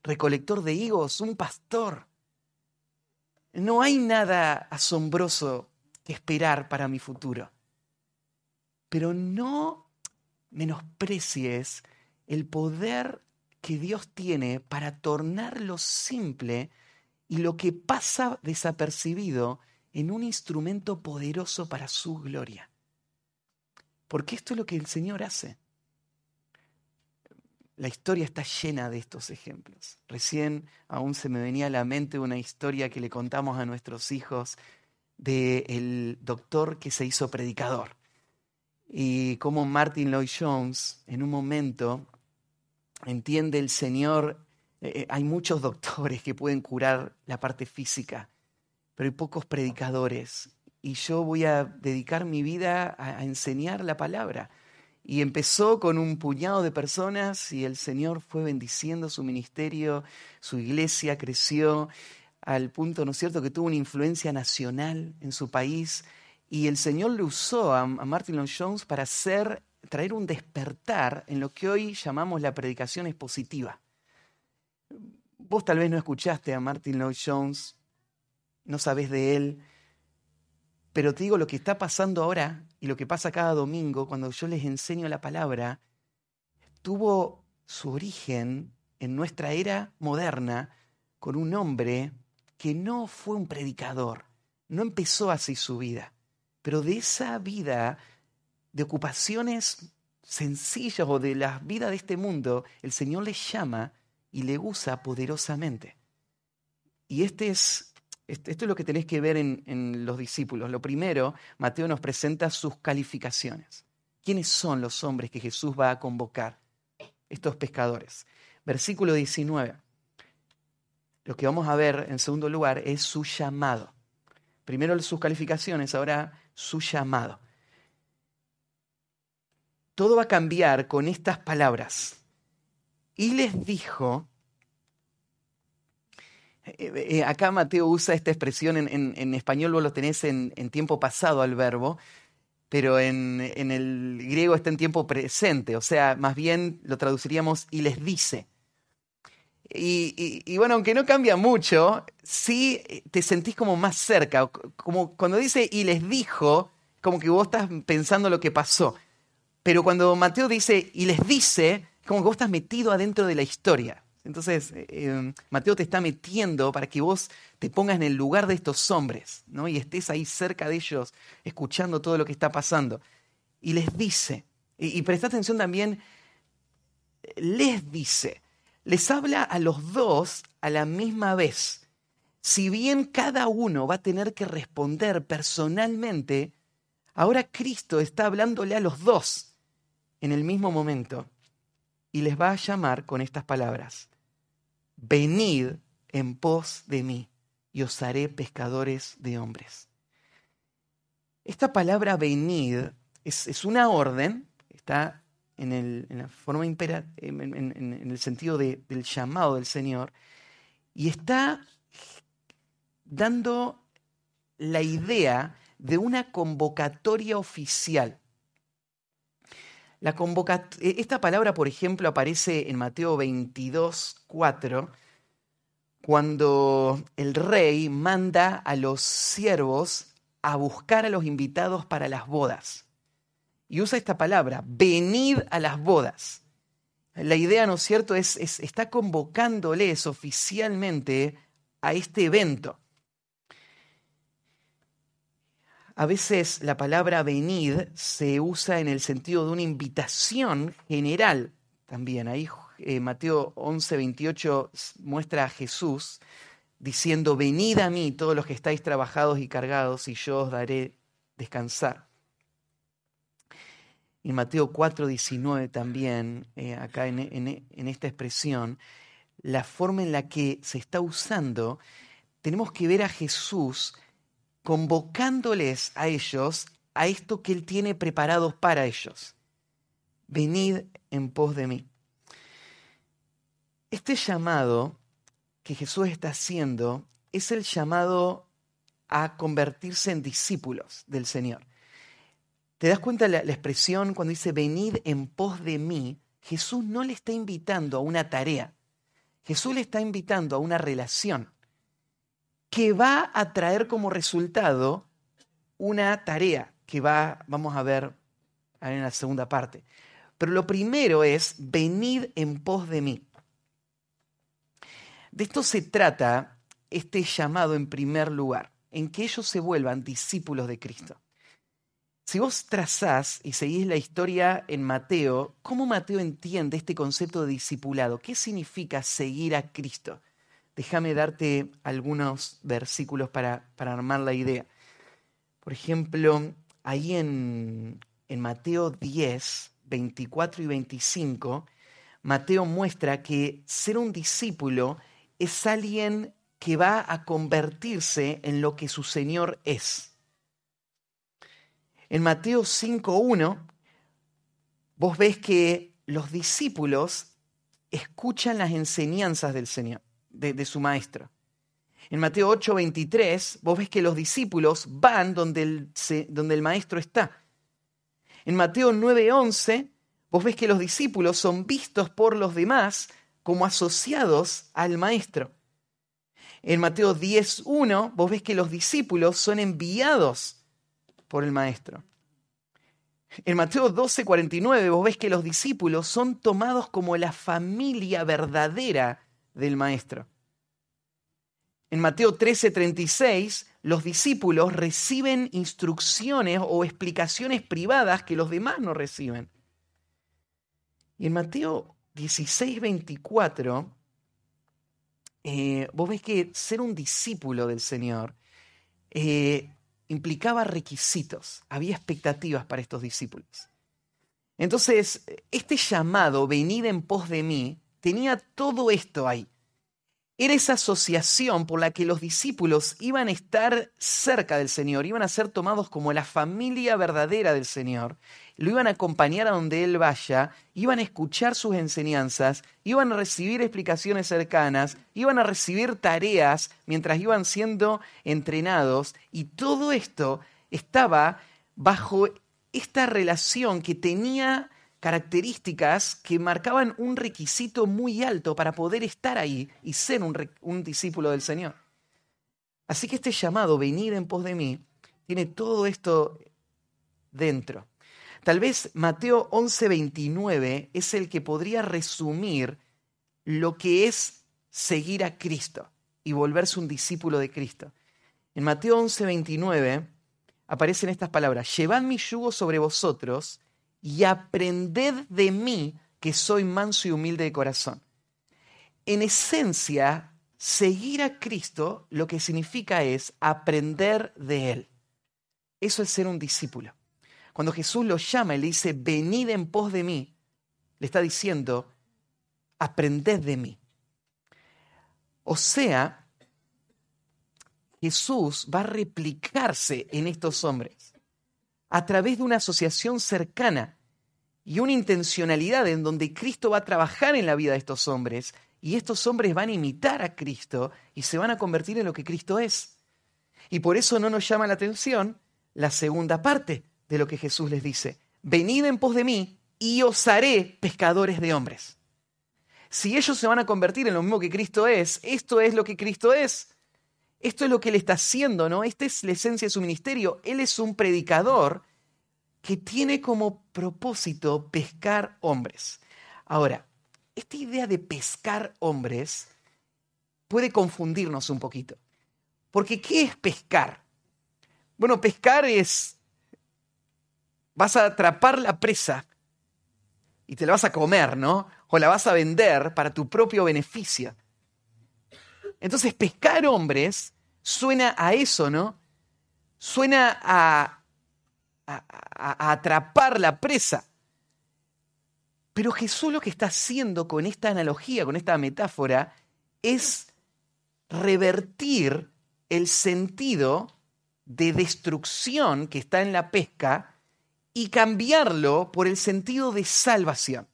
recolector de higos, un pastor. No hay nada asombroso que esperar para mi futuro pero no menosprecies el poder que Dios tiene para tornar lo simple y lo que pasa desapercibido en un instrumento poderoso para su gloria. Porque esto es lo que el Señor hace. La historia está llena de estos ejemplos. Recién aún se me venía a la mente una historia que le contamos a nuestros hijos del doctor que se hizo predicador y cómo Martin Lloyd Jones en un momento entiende el Señor, eh, eh, hay muchos doctores que pueden curar la parte física, pero hay pocos predicadores. Y yo voy a dedicar mi vida a, enseñar la palabra. Y empezó con un puñado de personas y el Señor fue bendiciendo su ministerio, su iglesia creció al punto, ¿no es cierto?, que tuvo una influencia nacional en su país y el Señor le usó a, Martin Lloyd Jones para hacer, traer un despertar en lo que hoy llamamos la predicación expositiva. Vos tal vez no escuchaste a Martin Lloyd Jones, no sabés de él, pero te digo lo que está pasando ahora y lo que pasa cada domingo cuando yo les enseño la palabra, tuvo su origen en nuestra era moderna con un hombre que no fue un predicador, no empezó así su vida pero de esa vida de ocupaciones sencillas o de la vida de este mundo, el Señor le llama y le usa poderosamente. Y este es, este, esto es lo que tenés que ver en, en los discípulos. Lo primero, Mateo nos presenta sus calificaciones. ¿Quiénes son los hombres que Jesús va a convocar? Estos pescadores. Versículo 19. Lo que vamos a ver en segundo lugar es su llamado. Primero sus calificaciones, ahora su llamado. Todo va a cambiar con estas palabras. Y les dijo, eh, eh, acá Mateo usa esta expresión, en, español vos lo tenés en, tiempo pasado al verbo, pero en, el griego está en tiempo presente, o sea, más bien lo traduciríamos y les dice. Y, bueno, aunque no cambia mucho, sí te sentís como más cerca. Como cuando dice y les dijo, como que vos estás pensando lo que pasó. Pero cuando Mateo dice y les dice, como que vos estás metido adentro de la historia. Entonces, eh, eh, Mateo te está metiendo para que vos te pongas en el lugar de estos hombres, ¿no? Y estés ahí cerca de ellos, escuchando todo lo que está pasando. Y les dice, y, y presta atención también, les dice, les habla a los dos a la misma vez. Si bien cada uno va a tener que responder personalmente, ahora Cristo está hablándole a los dos. en el mismo momento y les va a llamar con estas palabras. Venid en pos de mí y os haré pescadores de hombres. Esta palabra venid es, una orden, está en, la forma impera, en, el sentido del llamado del Señor, y está dando la idea de una convocatoria oficial. La esta palabra, por ejemplo, aparece en Mateo 22, 4, cuando el rey manda a los siervos a buscar a los invitados para las bodas. Y usa esta palabra, venid a las bodas. La idea, ¿no es cierto?, es, está convocándoles oficialmente a este evento. A veces la palabra venid se usa en el sentido de una invitación general también. Ahí eh, Mateo 11, 28 muestra a Jesús diciendo, venid a mí todos los que estáis trabajados y cargados y yo os daré descansar. En Mateo 4, 19 también, eh, acá en, en esta expresión, la forma en la que se está usando, tenemos que ver a Jesús convocándoles a ellos a esto que Él tiene preparado para ellos. Venid en pos de mí. Este llamado que Jesús está haciendo es el llamado a convertirse en discípulos del Señor. ¿Te das cuenta la, la expresión cuando dice venid en pos de mí? Jesús no le está invitando a una tarea. Jesús le está invitando a una relación que va a traer como resultado una tarea que va, vamos a ver en la segunda parte. Pero lo primero es venid en pos de mí. De esto se trata este llamado en primer lugar, en que ellos se vuelvan discípulos de Cristo. Si vos trazás y seguís la historia en Mateo, ¿cómo Mateo entiende este concepto de discipulado? ¿Qué significa seguir a Cristo? Déjame darte algunos versículos para, para, armar la idea. Por ejemplo, ahí en, en Mateo 10, 24 y 25, Mateo muestra que ser un discípulo es alguien que va a convertirse en lo que su Señor es. En Mateo 5.1, vos ves que los discípulos escuchan las enseñanzas del Señor, de, su Maestro. En Mateo 8.23, vos ves que los discípulos van donde el, donde el Maestro está. En Mateo 9.11, vos ves que los discípulos son vistos por los demás como asociados al Maestro. En Mateo 10.1 vos ves que los discípulos son enviados por el Maestro. En Mateo 12.49 vos ves que los discípulos son tomados como la familia verdadera del Maestro. En Mateo 13:36, los discípulos reciben instrucciones o explicaciones privadas que los demás no reciben. Y en Mateo 16:24, eh, vos ves que ser un discípulo del Señor eh, implicaba requisitos, había expectativas para estos discípulos. Entonces, este llamado, venid en pos de mí, tenía todo esto ahí. Era esa asociación por la que los discípulos iban a estar cerca del Señor, iban a ser tomados como la familia verdadera del Señor, lo iban a acompañar a donde Él vaya, iban a escuchar sus enseñanzas, iban a recibir explicaciones cercanas, iban a recibir tareas mientras iban siendo entrenados, y todo esto estaba bajo esta relación que tenía características que marcaban un requisito muy alto para poder estar ahí y ser un, discípulo del Señor. Así que este llamado, venir en pos de mí, tiene todo esto dentro. Tal vez Mateo 11:29 es el que podría resumir lo que es seguir a Cristo y volverse un discípulo de Cristo. En Mateo 11:29 aparecen estas palabras, llevad mi yugo sobre vosotros y aprended de mí que soy manso y humilde de corazón. En esencia, seguir a Cristo lo que significa es aprender de Él. Eso es ser un discípulo. Cuando Jesús los llama y le dice, venid en pos de mí, le está diciendo, aprended de mí. O sea, Jesús va a replicarse en estos hombres a través de una asociación cercana y una intencionalidad en donde Cristo va a trabajar en la vida de estos hombres y estos hombres van a imitar a Cristo y se van a convertir en lo que Cristo es. Y por eso no nos llama la atención la segunda parte de lo que Jesús les dice. Venid en pos de mí y os haré pescadores de hombres. Si ellos se van a convertir en lo mismo que Cristo es, esto es lo que Cristo es. Esto es lo que Él está haciendo, ¿no? Esta es la esencia de su ministerio. Él es un predicador que tiene como propósito pescar hombres. Ahora, esta idea de pescar hombres puede confundirnos un poquito. Porque ¿qué es pescar? Bueno, pescar es, vas a atrapar la presa y te la vas a comer, ¿no? O la vas a vender para tu propio beneficio. Entonces, pescar hombres suena a eso, ¿no? Suena a, a, atrapar la presa. Pero Jesús lo que está haciendo con esta analogía, con esta metáfora, es revertir el sentido de destrucción que está en la pesca y cambiarlo por el sentido de salvación.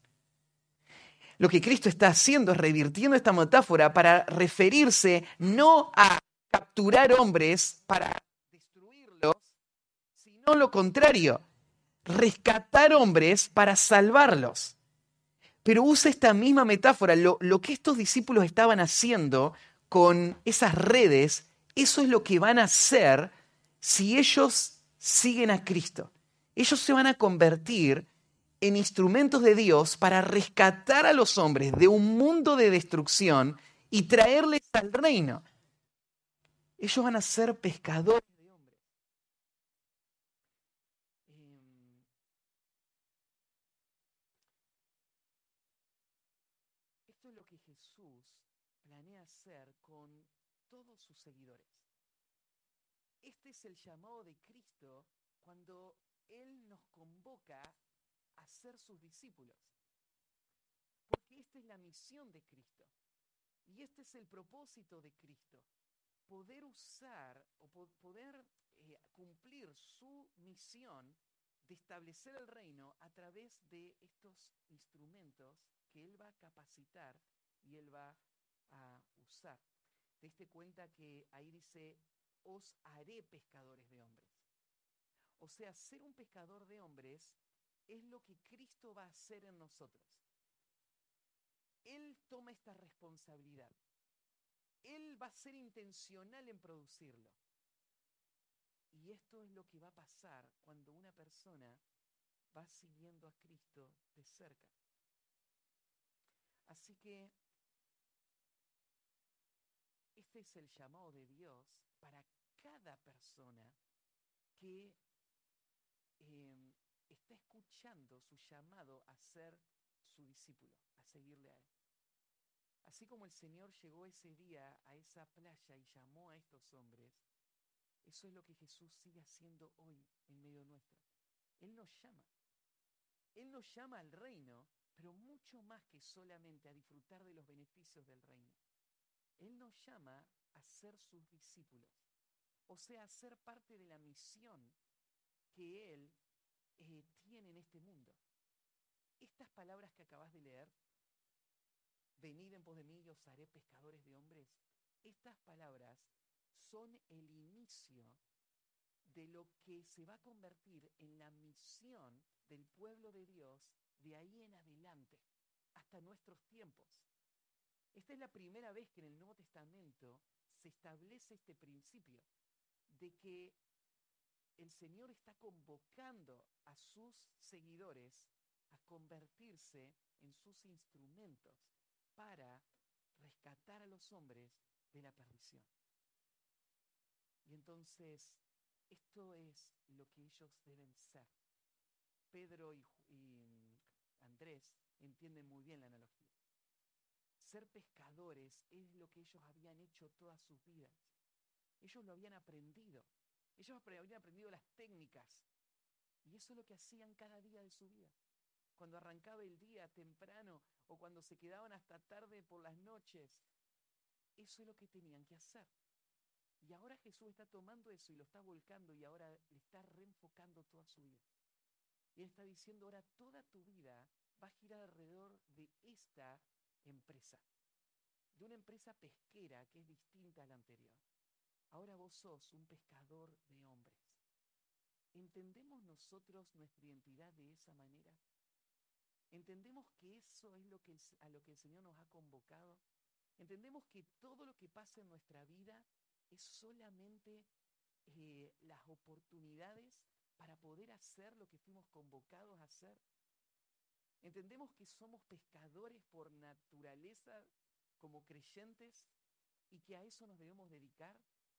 Lo que Cristo está haciendo es revirtiendo esta metáfora para referirse no a capturar hombres para destruirlos, sino lo contrario, rescatar hombres para salvarlos. Pero usa esta misma metáfora, lo, lo que estos discípulos estaban haciendo con esas redes, eso es lo que van a hacer si ellos siguen a Cristo. Ellos se van a convertir en instrumentos de Dios para rescatar a los hombres de un mundo de destrucción y traerles al reino. Ellos van a ser pescadores de hombres. Em, esto es lo que Jesús planea hacer con todos sus seguidores. Este es el llamado de Cristo cuando Él nos convoca a ser sus discípulos. Porque esta es la misión de Cristo. Y este es el propósito de Cristo. Poder usar o poder eh, cumplir su misión de establecer el reino a través de estos instrumentos que Él va a capacitar y Él va a usar. Te diste cuenta que ahí dice os haré pescadores de hombres. O sea, ser un pescador de hombres es lo que Cristo va a hacer en nosotros. Él toma esta responsabilidad. Él va a ser intencional en producirlo. Y esto es lo que va a pasar cuando una persona va siguiendo a Cristo de cerca. Así que este es el llamado de Dios para cada persona que em, está escuchando su llamado a ser su discípulo, a seguirle a Él. Así como el Señor llegó ese día a esa playa y llamó a estos hombres, eso es lo que Jesús sigue haciendo hoy en medio nuestro. Él nos llama. Él nos llama al reino, pero mucho más que solamente a disfrutar de los beneficios del reino. Él nos llama a ser sus discípulos, o sea, a ser parte de la misión que Él eh, tiene en este mundo. Estas palabras que acabas de leer, venid en pos de mí y os haré pescadores de hombres, estas palabras son el inicio de lo que se va a convertir en la misión del pueblo de Dios de ahí en adelante, hasta nuestros tiempos. Esta es la primera vez que en el Nuevo Testamento se establece este principio de que el Señor está convocando a sus seguidores a convertirse en sus instrumentos para rescatar a los hombres de la perdición. Y entonces, esto es lo que ellos deben ser. Pedro y, y Andrés entienden muy bien la analogía. Ser pescadores es lo que ellos habían hecho todas sus vidas. Ellos lo habían aprendido. Ellos habían aprendido las técnicas Y eso es lo que hacían cada día de su vida. Cuando arrancaba el día temprano o cuando se quedaban hasta tarde por las noches, eso es lo que tenían que hacer. Y ahora Jesús está tomando eso y lo está volcando y ahora le está reenfocando toda su vida. Y él está diciendo, ahora toda tu vida va a girar alrededor de esta empresa, de una empresa pesquera que es distinta a la anterior. Ahora vos sos un pescador de hombres. ¿Entendemos nosotros nuestra identidad de esa manera? ¿Entendemos que eso es lo que a lo que el Señor nos ha convocado? ¿Entendemos que todo lo que pasa en nuestra vida es solamente eh, las oportunidades para poder hacer lo que fuimos convocados a hacer? ¿Entendemos que somos pescadores por naturaleza como creyentes y que a eso nos debemos dedicar?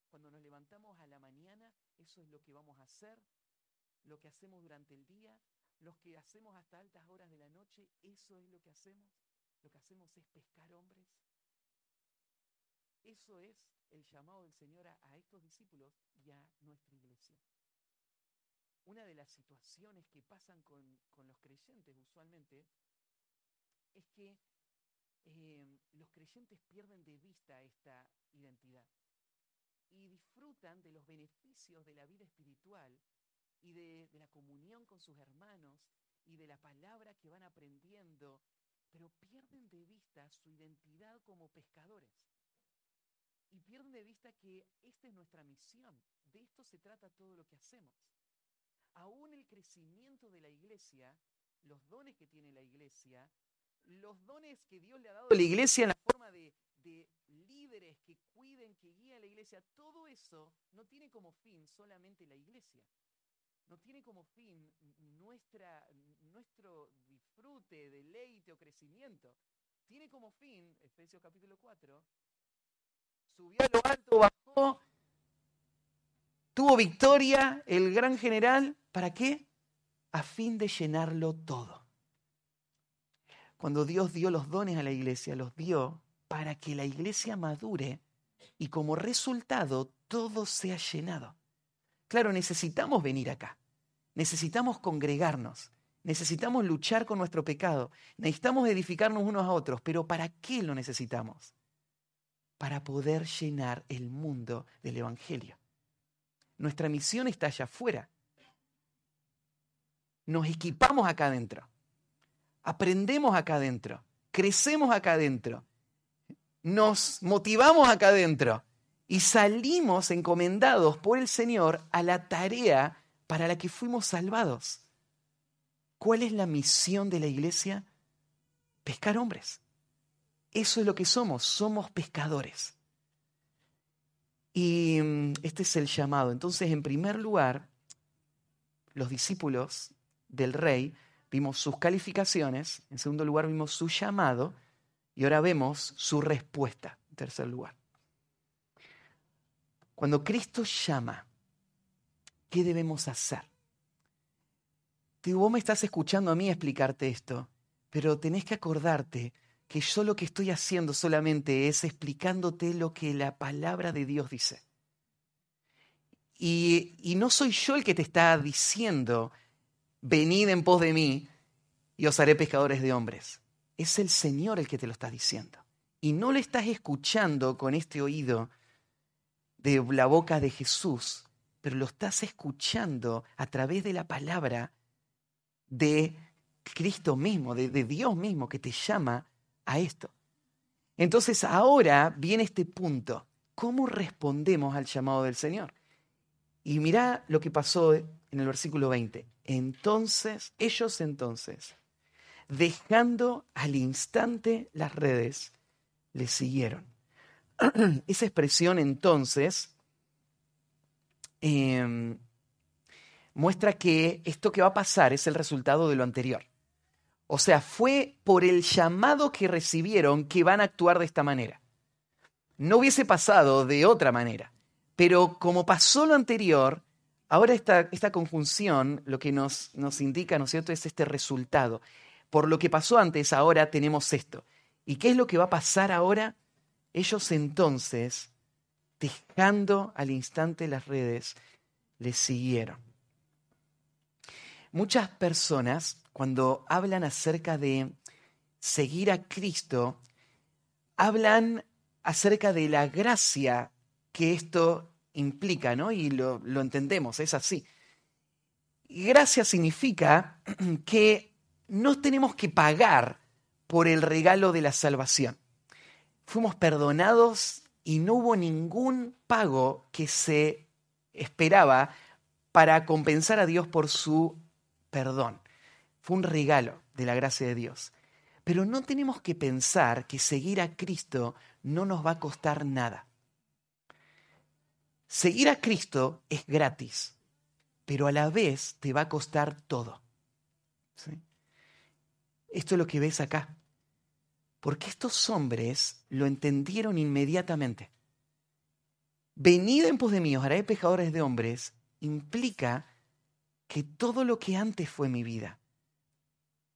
Cuando nos levantamos a la mañana, eso es lo que vamos a hacer, lo que hacemos durante el día, los que hacemos hasta altas horas de la noche, eso es lo que hacemos. Lo que hacemos es pescar hombres. Eso es el llamado del Señor a, estos discípulos y a nuestra iglesia. Una de las situaciones que pasan con, los creyentes usualmente es que eh, los creyentes pierden de vista esta identidad y disfrutan de los beneficios de la vida espiritual y de, la comunión con sus hermanos y de la palabra que van aprendiendo, pero pierden de vista su identidad como pescadores. Y pierden de vista que esta es nuestra misión. De esto se trata todo lo que hacemos. Aún el crecimiento de la iglesia, los dones que tiene la iglesia, los dones que Dios le ha dado a la iglesia en la forma de, de líderes que cuiden, que guíen a la iglesia, todo eso no tiene como fin solamente la iglesia no tiene como fin nuestra, nuestro disfrute, deleite o crecimiento. Tiene como fin, Efesios capítulo 4, subió a lo alto, bajó, tuvo victoria el gran general, ¿para qué? A fin de llenarlo todo. Cuando Dios dio los dones a la iglesia, los dio para que la iglesia madure y como resultado todo sea llenado. Claro, necesitamos venir acá. Necesitamos congregarnos. Necesitamos luchar con nuestro pecado. Necesitamos edificarnos unos a otros. Pero ¿para qué lo necesitamos? Para poder llenar el mundo del Evangelio. Nuestra misión está allá afuera. Nos equipamos acá adentro. Aprendemos acá adentro. Crecemos acá adentro. Nos motivamos acá adentro. Y salimos encomendados por el Señor a la tarea para la que fuimos salvados. ¿Cuál es la misión de la iglesia? Pescar hombres. Eso es lo que somos, somos pescadores. Y mm, este es el llamado. Entonces, en primer lugar, los discípulos del rey vimos sus calificaciones, en segundo lugar vimos su llamado y ahora vemos su respuesta, en tercer lugar. Cuando Cristo llama, ¿Qué debemos hacer? vos me estás escuchando a mí explicarte esto, pero tenés que acordarte que yo lo que estoy haciendo solamente es explicándote lo que la palabra de Dios dice. Y, y, no soy yo el que te está diciendo, venid en pos de mí y os haré pescadores de hombres. Es el Señor el que te lo está diciendo. Y no le estás escuchando con este oído de la boca de Jesús, pero lo estás escuchando a través de la palabra de Cristo mismo, de, Dios mismo que te llama a esto. Entonces ahora viene este punto. ¿Cómo respondemos al llamado del Señor? Y mira lo que pasó en el versículo 20. Entonces, ellos entonces, dejando al instante las redes, le siguieron. [clears throat] Esa expresión entonces Em, muestra que esto que va a pasar es el resultado de lo anterior. O sea, fue por el llamado que recibieron que van a actuar de esta manera. No hubiese pasado de otra manera. Pero como pasó lo anterior, ahora esta, esta conjunción lo que nos, nos indica, ¿no es cierto?, es este resultado. Por lo que pasó antes, ahora tenemos esto. ¿Y qué es lo que va a pasar ahora? Ellos entonces dejando al instante las redes, le siguieron. muchas personas cuando hablan acerca de seguir a Cristo, hablan acerca de la gracia que esto implica, ¿no? Y lo, lo entendemos, es así. Gracia significa [clears throat] que no tenemos que pagar por el regalo de la salvación. Fuimos perdonados y no hubo ningún pago que se esperaba para compensar a Dios por su perdón. Fue un regalo de la gracia de Dios. Pero no tenemos que pensar que seguir a Cristo no nos va a costar nada. Seguir a Cristo es gratis, pero a la vez te va a costar todo. Esto es lo que ves acá. Porque estos hombres lo entendieron inmediatamente. Venid en pos de mí, os haré pecadores de hombres, implica que todo lo que antes fue mi vida,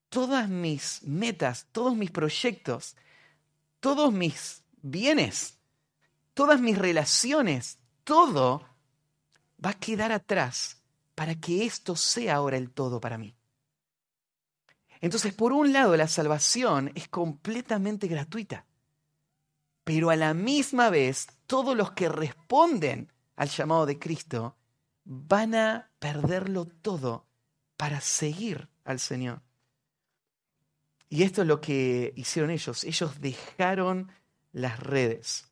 todas mis metas, todos mis proyectos, todos mis bienes, todas mis relaciones, todo va a quedar atrás para que esto sea ahora el todo para mí. Entonces, por un lado, la salvación es completamente gratuita, pero a la misma vez, todos los que responden al llamado de Cristo van a perderlo todo para seguir al Señor. Y esto es lo que hicieron ellos. Ellos dejaron las redes.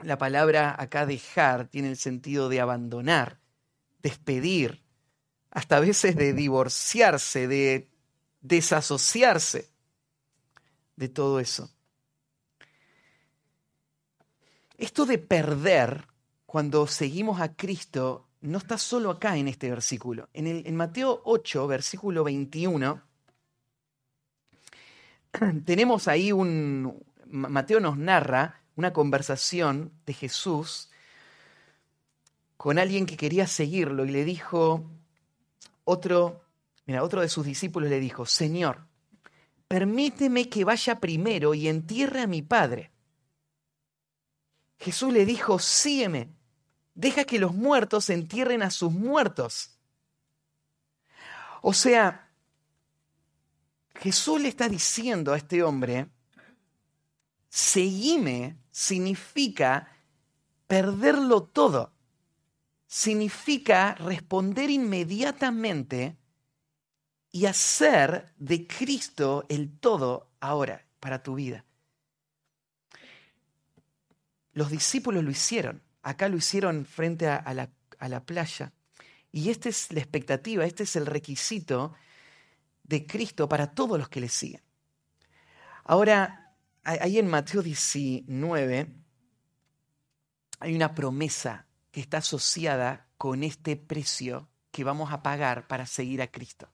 La palabra acá dejar tiene el sentido de abandonar, despedir, hasta a veces de divorciarse, de desasociarse de todo eso. Esto de perder cuando seguimos a Cristo no está solo acá en este versículo. En, el, en Mateo 8, versículo 21, [clears throat] tenemos ahí un... Mateo nos narra una conversación de Jesús con alguien que quería seguirlo y le dijo, otro, mira, otro de sus discípulos le dijo, Señor, permíteme que vaya primero y entierre a mi padre. Jesús le dijo, sígueme deja que los muertos entierren a sus muertos. O sea, Jesús le está diciendo a este hombre, seguime significa perderlo todo. Significa responder inmediatamente y hacer de Cristo el todo ahora para tu vida. Los discípulos lo hicieron. Acá lo hicieron frente a, la, playa. Y esta es la expectativa, este es el requisito de Cristo para todos los que le siguen. Ahora, ahí en Mateo 19 hay una promesa que está asociada con este precio que vamos a pagar para seguir a Cristo.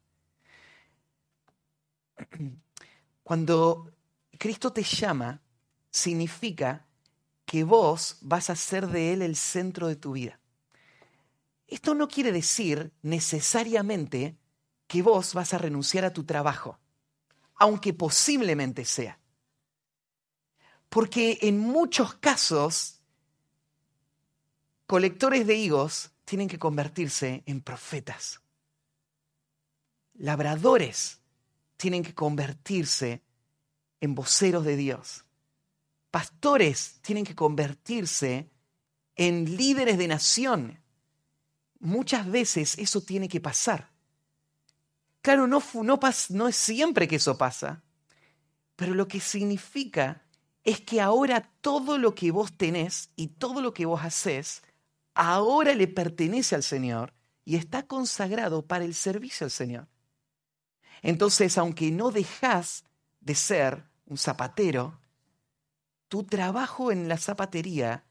[clears throat] Cuando Cristo te llama, significa que vos vas a ser de Él el centro de tu vida. Esto no quiere decir necesariamente que vos vas a renunciar a tu trabajo, aunque posiblemente sea. Porque en muchos casos, colectores de higos tienen que convertirse en profetas. Labradores tienen que convertirse en voceros de Dios pastores tienen que convertirse en líderes de nación. Muchas veces eso tiene que pasar. Claro, no, no, no es siempre que eso pasa, pero lo que significa es que ahora todo lo que vos tenés y todo lo que vos haces, ahora le pertenece al Señor y está consagrado para el servicio al Señor. Entonces, aunque no dejas de ser un zapatero, tu trabajo en la zapatería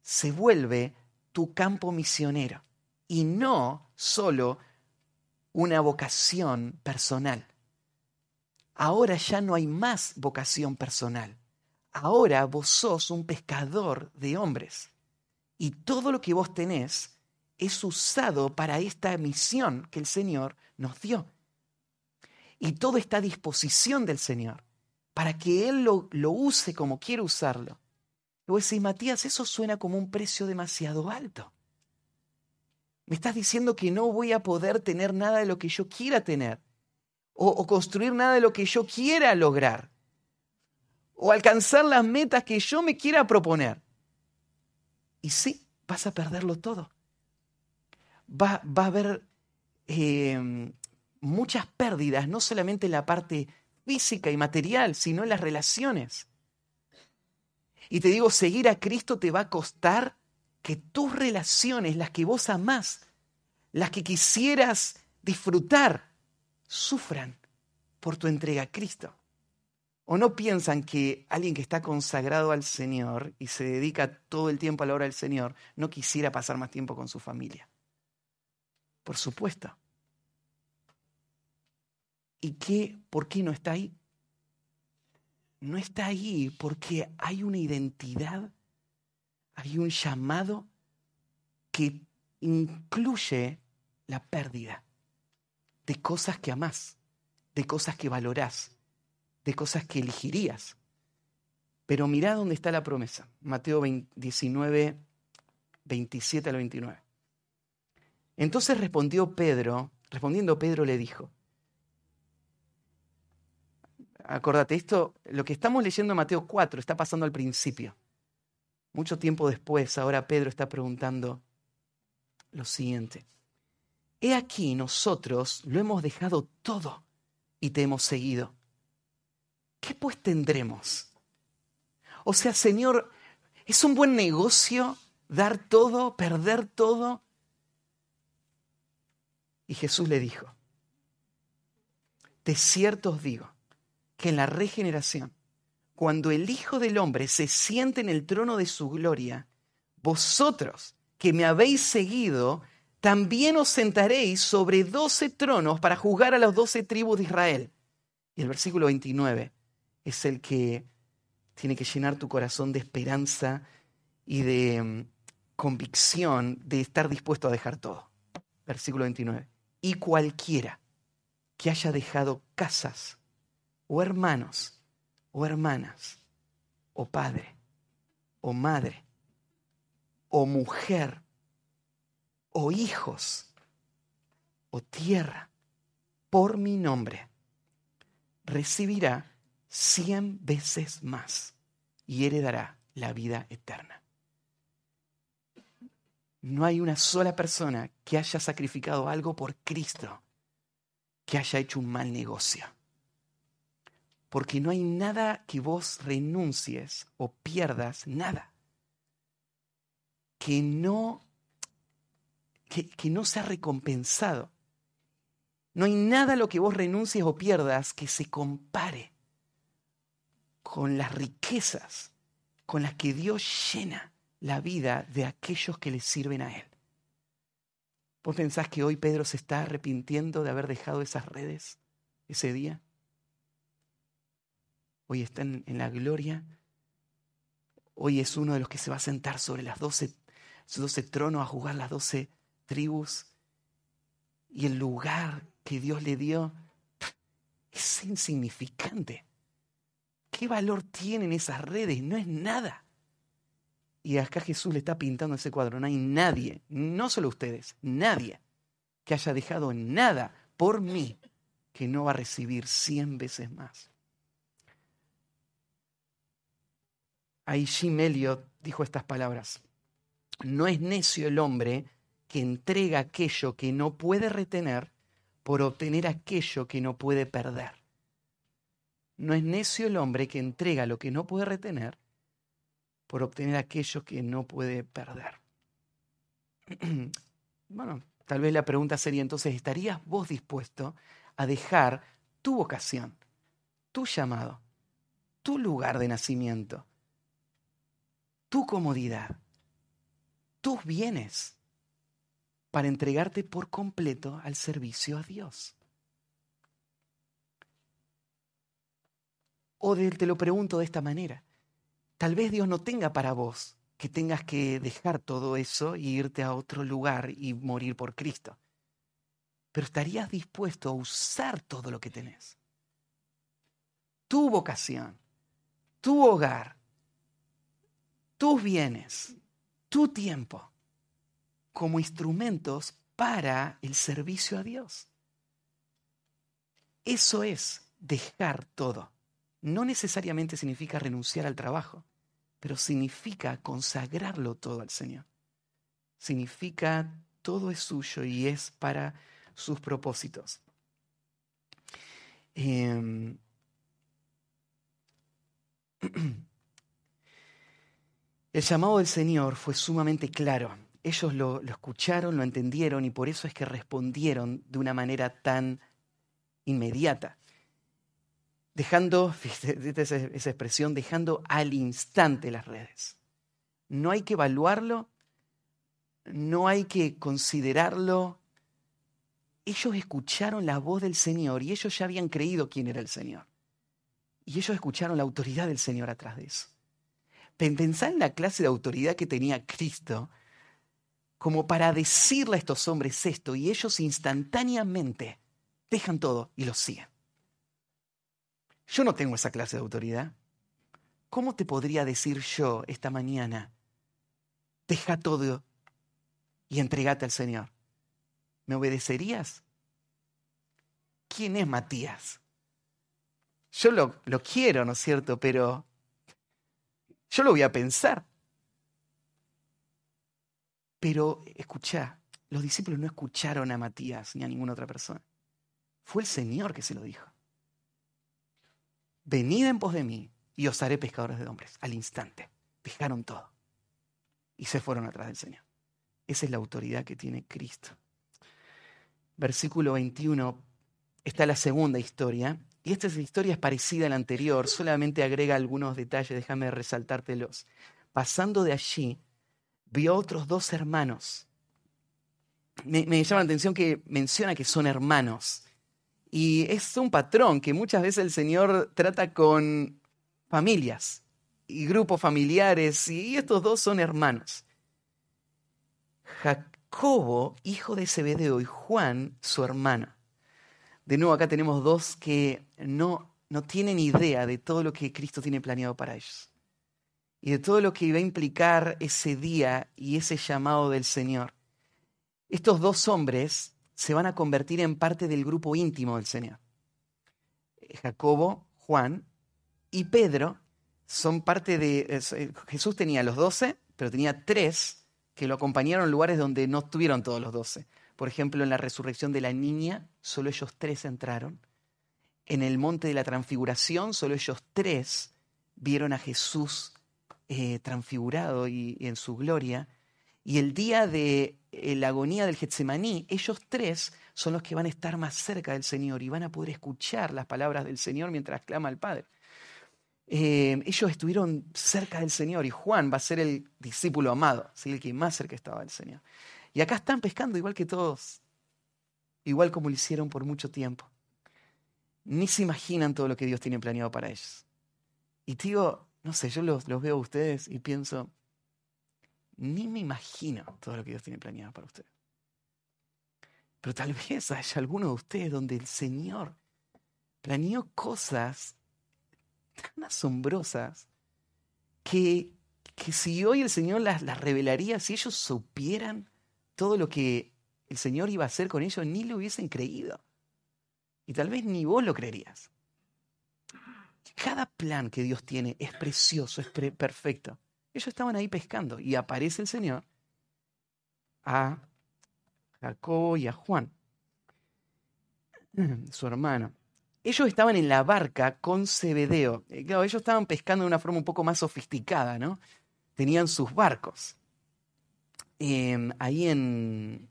se vuelve tu campo misionero y no solo una vocación personal. Ahora ya no hay más vocación personal. Ahora vos sos un pescador de hombres y todo lo que vos tenés es usado para esta misión que el Señor nos dio. Y todo está a disposición del Señor para que Él lo, use como quiere usarlo. Y decís, Matías, eso suena como un precio demasiado alto. Me estás diciendo que no voy a poder tener nada de lo que yo quiera tener. O, o, construir nada de lo que yo quiera lograr. O alcanzar las metas que yo me quiera proponer. Y sí, vas a perderlo todo. Va, va a haber eh, muchas pérdidas, no solamente en la parte física y material, sino las relaciones. Y te digo, seguir a Cristo te va a costar que tus relaciones, las que vos amás, las que quisieras disfrutar, sufran por tu entrega a Cristo. ¿O no piensan que alguien que está consagrado al Señor y se dedica todo el tiempo a la obra del Señor no quisiera pasar más tiempo con su familia? Por supuesto. ¿Y qué? ¿Por qué no está ahí? No está ahí porque hay una identidad, hay un llamado que incluye la pérdida de cosas que amás, de cosas que valorás, de cosas que elegirías. Pero mirá dónde está la promesa. Mateo 19, 27 al 29. Entonces respondió Pedro, respondiendo Pedro le dijo, Acordate, esto, lo que estamos leyendo en Mateo 4 está pasando al principio. Mucho tiempo después, ahora Pedro está preguntando lo siguiente. He aquí, nosotros lo hemos dejado todo y te hemos seguido. ¿Qué pues tendremos? O sea, Señor, ¿es un buen negocio dar todo, perder todo? Y Jesús le dijo, de cierto os digo, que en la regeneración, cuando el Hijo del Hombre se siente en el trono de su gloria, vosotros que me habéis seguido, también os sentaréis sobre doce tronos para juzgar a las doce tribus de Israel. Y el versículo 29 es el que tiene que llenar tu corazón de esperanza y de mm, convicción de estar dispuesto a dejar todo. Versículo 29. Y cualquiera que haya dejado casas, o hermanos, o hermanas, o padre, o madre, o mujer, o hijos, o tierra, por mi nombre, recibirá cien veces más y heredará la vida eterna. No hay una sola persona que haya sacrificado algo por Cristo que haya hecho un mal negocio porque no hay nada que vos renuncies o pierdas, nada, que no, que, no sea recompensado. No hay nada a lo que vos renuncies o pierdas que se compare con las riquezas con las que Dios llena la vida de aquellos que le sirven a Él. ¿Vos pensás que hoy Pedro se está arrepintiendo de haber dejado esas redes ese día? Hoy está en, la gloria, hoy es uno de los que se va a sentar sobre las doce, doce tronos a jugar las doce tribus y el lugar que Dios le dio es insignificante. ¿Qué valor tienen esas redes? No es nada. Y acá Jesús le está pintando ese cuadro. No hay nadie, no solo ustedes, nadie que haya dejado nada por mí que no va a recibir cien veces más. Ahí Jim Elliot dijo estas palabras. No es necio el hombre que entrega aquello que no puede retener por obtener aquello que no puede perder. No es necio el hombre que entrega lo que no puede retener por obtener aquello que no puede perder. [clears throat] bueno, tal vez la pregunta sería entonces, ¿estarías vos dispuesto a dejar tu vocación, tu llamado, tu lugar de nacimiento, tu comodidad, tus bienes, para entregarte por completo al servicio a Dios. O te lo pregunto de esta manera, tal vez Dios no tenga para vos que tengas que dejar todo eso e irte a otro lugar y morir por Cristo. Pero estarías dispuesto a usar todo lo que tenés. Tu vocación, tu hogar, tus bienes, tu tiempo, como instrumentos para el servicio a Dios. Eso es dejar todo. No necesariamente significa renunciar al trabajo, pero significa consagrarlo todo al Señor. Significa todo es suyo y es para sus propósitos. Em, [clears throat] el llamado del Señor fue sumamente claro. Ellos lo, escucharon, lo entendieron y por eso es que respondieron de una manera tan inmediata. Dejando, [laughs] fíjate esa, esa expresión, dejando al instante las redes. No hay que evaluarlo, no hay que considerarlo. Ellos escucharon la voz del Señor y ellos ya habían creído quién era el Señor. Y ellos escucharon la autoridad del Señor atrás de eso. Pensá en la clase de autoridad que tenía Cristo como para decirle a estos hombres esto y ellos instantáneamente dejan todo y lo siguen. Yo no tengo esa clase de autoridad. ¿Cómo te podría decir yo esta mañana, deja todo y entregate al Señor? ¿Me obedecerías? ¿Quién es Matías? Yo lo, lo quiero, ¿no es cierto? Pero yo lo voy a pensar. Pero escucha, los discípulos no escucharon a Matías ni a ninguna otra persona. Fue el Señor que se lo dijo. Venid en pos de mí y os haré pescadores de hombres. Al instante. Dejaron todo. Y se fueron atrás del Señor. Esa es la autoridad que tiene Cristo. Versículo 21 está la segunda historia y esta historia es parecida a la anterior, solamente agrega algunos detalles, déjame resaltártelos. Pasando de allí, vio otros dos hermanos. Me, llama la atención que menciona que son hermanos. Y es un patrón que muchas veces el Señor trata con familias y grupos familiares, y estos dos son hermanos. Jacobo, hijo de Zebedeo, y Juan, su hermano. De nuevo, acá tenemos dos que no, no tienen idea de todo lo que Cristo tiene planeado para ellos. Y de todo lo que iba a implicar ese día y ese llamado del Señor. Estos dos hombres se van a convertir en parte del grupo íntimo del Señor. Jacobo, Juan y Pedro son parte de... Eh, Jesús tenía los doce, pero tenía tres que lo acompañaron en lugares donde no estuvieron todos los doce. Por ejemplo, en la resurrección de la niña, solo ellos tres entraron. En el monte de la transfiguración, solo ellos tres vieron a Jesús eh, transfigurado y, en su gloria. Y el día de eh, la agonía del Getsemaní, ellos tres son los que van a estar más cerca del Señor y van a poder escuchar las palabras del Señor mientras clama al Padre. Eh, ellos estuvieron cerca del Señor y Juan va a ser el discípulo amado, el que más cerca estaba del Señor. Y acá están pescando igual que todos, igual como lo hicieron por mucho tiempo. Ni se imaginan todo lo que Dios tiene planeado para ellos. Y digo, no sé, yo los, veo a ustedes y pienso, ni me imagino todo lo que Dios tiene planeado para ustedes. Pero tal [laughs] vez haya alguno de ustedes donde el Señor planeó cosas tan asombrosas que, que si hoy el Señor las, las revelaría, si ellos supieran todo lo que el Señor iba a hacer con ellos, ni lo hubiesen creído. Y tal vez ni vos lo creerías. Cada plan que Dios tiene es precioso, es perfecto. Ellos estaban ahí pescando y aparece el Señor a Jacobo y a Juan, [clears throat] su hermano. Ellos estaban en la barca con Zebedeo. Eh, claro, ellos estaban pescando de una forma un poco más sofisticada, ¿no? Tenían sus barcos. Em, ahí en,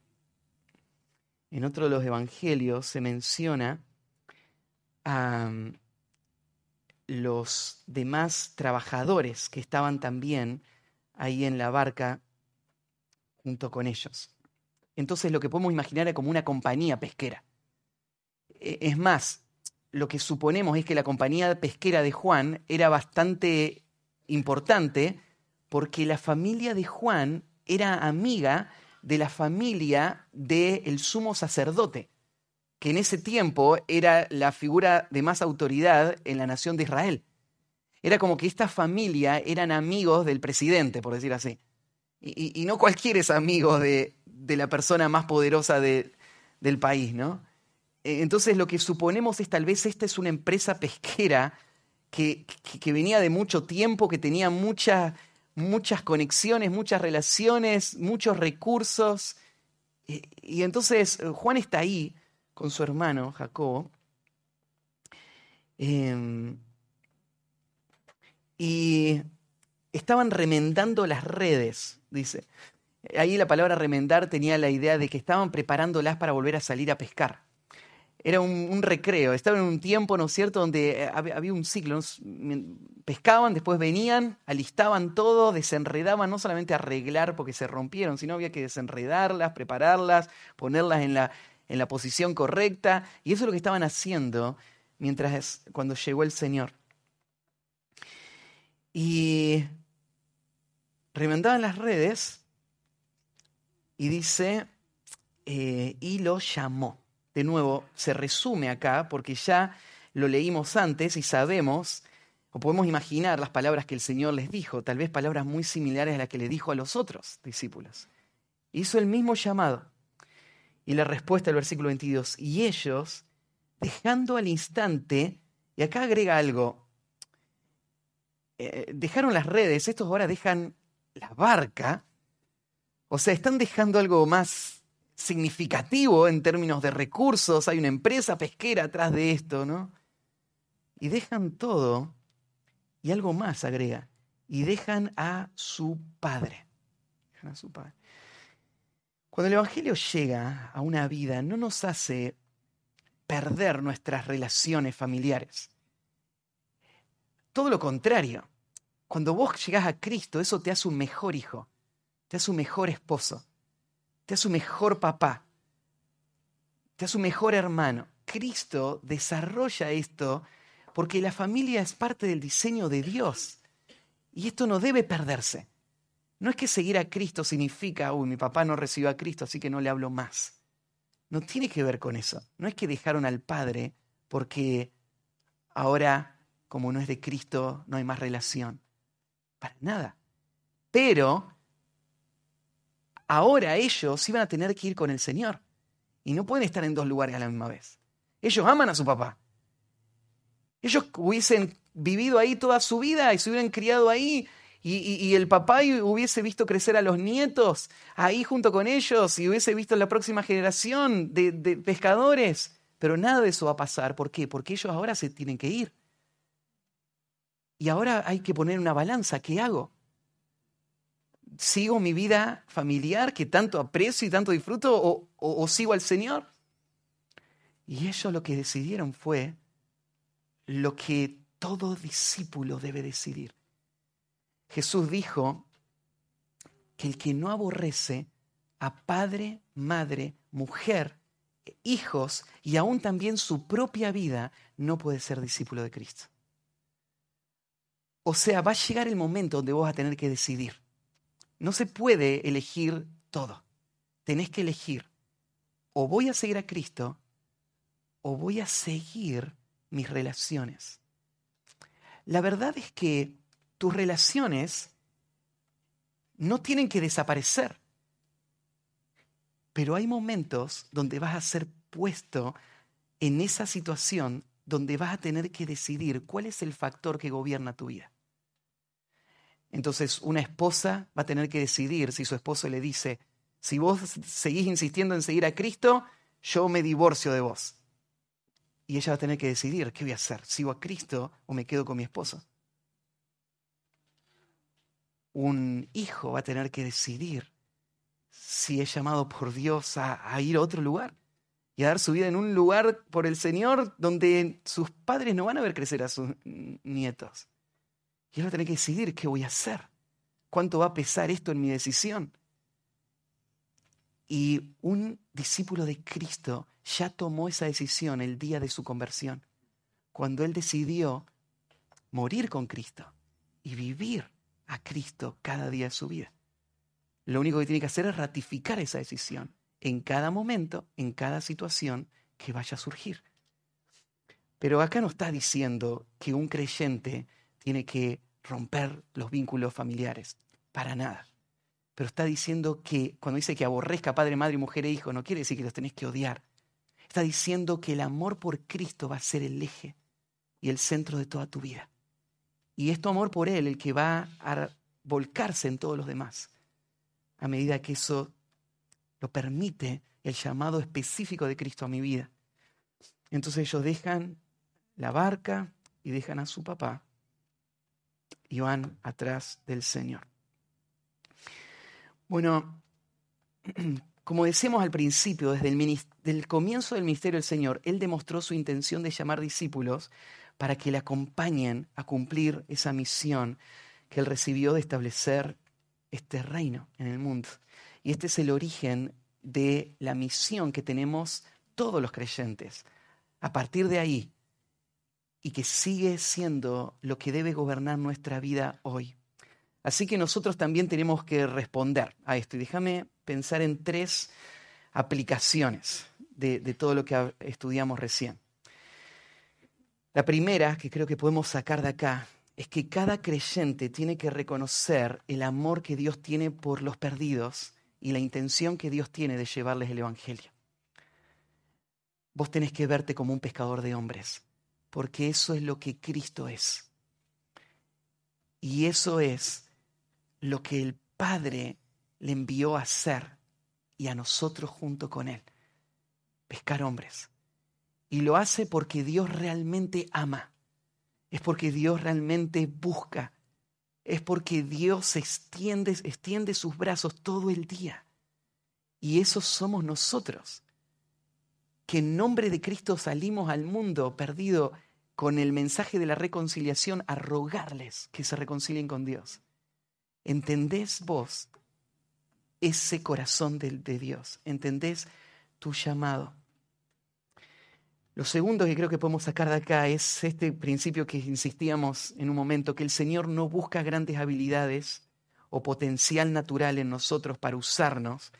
en otro de los evangelios se menciona a los demás trabajadores que estaban también ahí en la barca junto con ellos. Entonces lo que podemos imaginar es como una compañía pesquera. E, es más, lo que suponemos es que la compañía pesquera de Juan era bastante importante porque la familia de Juan era amiga de la familia del sumo sacerdote, que en ese tiempo era la figura de más autoridad en la nación de Israel. Era como que esta familia eran amigos del presidente, por decir así. Y, no cualquiera es amigo de, de la persona más poderosa del país, ¿no? Eh, entonces lo que suponemos es tal vez esta es una empresa pesquera que, que, venía de mucho tiempo, que tenía muchas conexiones, muchas relaciones, muchos recursos. Y, entonces Juan está ahí con su hermano Jacobo. Em, y estaban remendando las redes, dice. Ahí la palabra remendar tenía la idea de que estaban preparándolas para volver a salir a pescar. Era un, recreo, estaban en un tiempo, ¿no es cierto?, donde eh, había, un ciclo. Pescaban, después venían, alistaban todo, desenredaban, no solamente arreglar porque se rompieron, sino había que desenredarlas, prepararlas, ponerlas en la, en la posición correcta. Y eso es lo que estaban haciendo mientras cuando llegó el Señor. Y remendaban las redes y dice, eh, y lo llamó. De nuevo, se resume acá porque ya lo leímos antes y sabemos, o podemos imaginar las palabras que el Señor les dijo, tal vez palabras muy similares a las que le dijo a los otros discípulos. Hizo el mismo llamado. Y la respuesta del versículo 22, y ellos, dejando al instante, y acá agrega algo, eh, dejaron las redes, estos ahora dejan la barca, o sea, están dejando algo más significativo en términos de recursos, hay una empresa pesquera atrás de esto, ¿no? Y dejan todo, y algo más agrega, y dejan a su padre. Cuando el Evangelio llega a una vida, no nos hace perder nuestras relaciones familiares. Todo lo contrario. Cuando vos llegás a Cristo, eso te hace un mejor hijo, te hace un mejor esposo, te hace un mejor papá, te hace un mejor hermano. Cristo desarrolla esto porque la familia es parte del diseño de Dios. Y esto no debe perderse. No es que seguir a Cristo significa, uy, mi papá no recibió a Cristo, así que no le hablo más. No tiene que ver con eso. No es que dejaron al Padre porque ahora, como no es de Cristo, no hay más relación. Para nada. Pero ahora ellos iban a tener que ir con el Señor. Y no pueden estar en dos lugares a la misma vez. Ellos aman a su papá. Ellos hubiesen vivido ahí toda su vida y se hubieran criado ahí y, el papá hubiese visto crecer a los nietos ahí junto con ellos y hubiese visto la próxima generación de, de pescadores. Pero nada de eso va a pasar. ¿Por qué? Porque ellos ahora se tienen que ir. Y ahora hay que poner una balanza. ¿Qué hago? ¿Sigo mi vida familiar que tanto aprecio y tanto disfruto o, sigo al Señor? Y ellos lo que decidieron fue lo que todo discípulo debe decidir. Jesús dijo que el que no aborrece a padre, madre, mujer, hijos y aún también su propia vida, no puede ser discípulo de Cristo. O sea, va a llegar el momento donde vos vas a tener que decidir. No se puede elegir todo. Tenés que elegir o voy a seguir a Cristo o voy a seguir mis relaciones. La verdad es que tus relaciones no tienen que desaparecer. Pero hay momentos donde vas a ser puesto en esa situación donde vas a tener que decidir cuál es el factor que gobierna tu vida. Entonces, una esposa va a tener que decidir si su esposo le dice, si vos seguís insistiendo en seguir a Cristo, yo me divorcio de vos. Y ella va a tener que decidir, ¿qué voy a hacer? ¿Sigo a Cristo o me quedo con mi esposo? un hijo va a tener que decidir si es llamado por Dios a, ir a otro lugar y a dar su vida en un lugar por el Señor donde sus padres no van a ver crecer a sus nietos. Y él va que decidir qué voy a hacer, cuánto va a pesar esto en mi decisión. Y un discípulo de Cristo ya tomó esa decisión el día de su conversión, cuando él decidió morir con Cristo y vivir a Cristo cada día de su vida. Lo único que tiene que hacer es ratificar esa decisión en cada momento, en cada situación que vaya a surgir. Pero acá no está diciendo que un creyente tiene que romper los vínculos familiares, para nada. pero está diciendo que cuando dice que aborrezca padre, madre, mujer e hijo, no quiere decir que los tenés que odiar. Está diciendo que el amor por Cristo va a ser el eje y el centro de toda tu vida. Y es tu amor por Él el que va a volcarse en todos los demás. A medida que eso lo permite el llamado específico de Cristo a mi vida. Entonces ellos dejan la barca y dejan a su papá y van atrás del Señor. Bueno, [clears throat] como decíamos al principio, desde el, comienzo del ministerio del Señor, Él demostró su intención de llamar discípulos para que le acompañen a cumplir esa misión que Él recibió de establecer este reino en el mundo. Y este es el origen de la misión que tenemos todos los creyentes. A partir de ahí, y que sigue siendo lo que debe gobernar nuestra vida hoy. Así que nosotros también tenemos que responder a esto. Y déjame pensar en tres aplicaciones de, todo lo que estudiamos recién. La primera que creo que podemos sacar de acá es que cada creyente tiene que reconocer el amor que Dios tiene por los perdidos y la intención que Dios tiene de llevarles el Evangelio. Vos tenés que verte como un pescador de hombres porque eso es lo que Cristo es. Y eso es lo que el Padre le envió a hacer y a nosotros junto con Él, pescar hombres. Y lo hace porque Dios realmente ama, es porque Dios realmente busca, es porque Dios extiende, sus brazos todo el día. Y eso somos nosotros que en nombre de Cristo salimos al mundo perdido con el mensaje de la reconciliación a rogarles que se reconcilien con Dios. ¿Entendés vos ese corazón de, de Dios? ¿Entendés tu llamado? Lo segundo que creo que podemos sacar de acá es este principio que insistíamos en un momento, que el Señor no busca grandes habilidades o potencial natural en nosotros para usarnos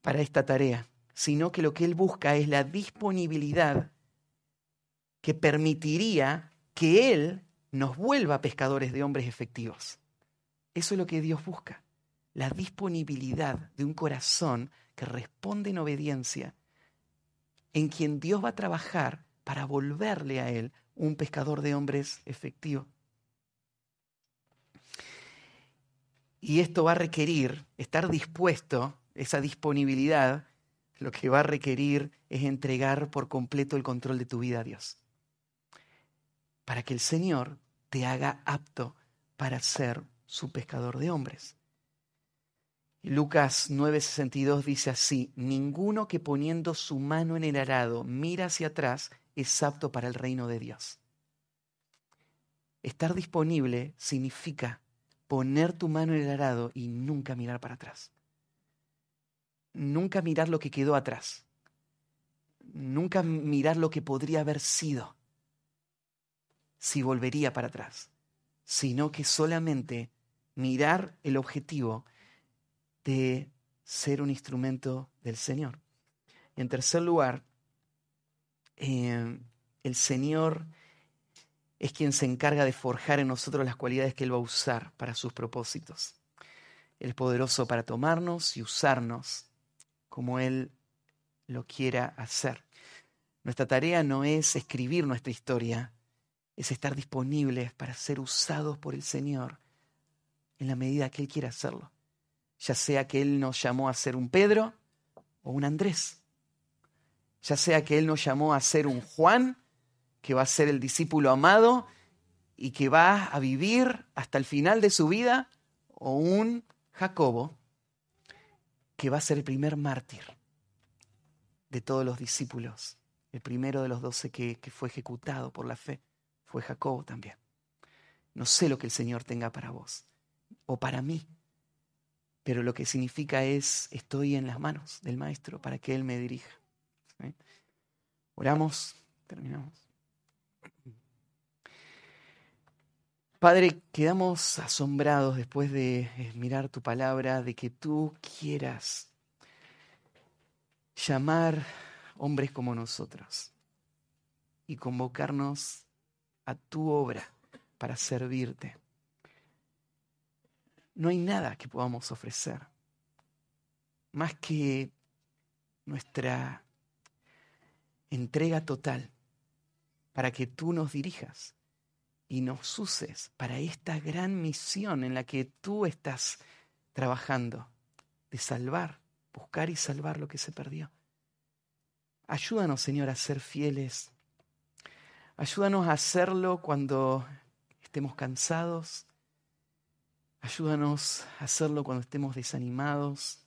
para esta tarea sino que lo que Él busca es la disponibilidad que permitiría que Él nos vuelva pescadores de hombres efectivos. Eso es lo que Dios busca, la disponibilidad de un corazón que responde en obediencia, en quien Dios va a trabajar para volverle a Él un pescador de hombres efectivo. Y esto va a requerir estar dispuesto, esa disponibilidad, lo que va a requerir es entregar por completo el control de tu vida a Dios. Para que el Señor te haga apto para ser su pescador de hombres. Lucas 9:62 dice así, ninguno que poniendo su mano en el arado mira hacia atrás es apto para el reino de Dios. Estar disponible significa poner tu mano en el arado y nunca mirar para atrás nunca mirar lo que quedó atrás, nunca mirar lo que podría haber sido si volvería para atrás, sino que solamente mirar el objetivo de ser un instrumento del Señor. En tercer lugar, eh, el Señor es quien se encarga de forjar en nosotros las cualidades que Él va a usar para sus propósitos. Él poderoso para tomarnos y usarnos como Él lo quiera hacer. Nuestra tarea no es escribir nuestra historia, es estar disponibles para ser usados por el Señor en la medida que Él quiera hacerlo. Ya sea que Él nos llamó a ser un Pedro o un Andrés. Ya sea que Él nos llamó a ser un Juan, que va a ser el discípulo amado y que va a vivir hasta el final de su vida, o un Jacobo, que va a ser el primer mártir de todos los discípulos. El primero de los doce que, fue ejecutado por la fe fue Jacobo también. No sé lo que el Señor tenga para vos o para mí, pero lo que significa es estoy en las manos del Maestro para que Él me dirija. Oramos, terminamos. Padre, quedamos asombrados después de eh, mirar tu palabra, de que tú quieras llamar hombres como nosotros y convocarnos a tu obra para servirte. no hay nada que podamos ofrecer más que nuestra entrega total para que tú nos dirijas y nos uses para esta gran misión en la que tú estás trabajando, de salvar, buscar y salvar lo que se perdió. Ayúdanos, Señor, a ser fieles. Ayúdanos a hacerlo cuando estemos cansados. Ayúdanos a hacerlo cuando estemos desanimados.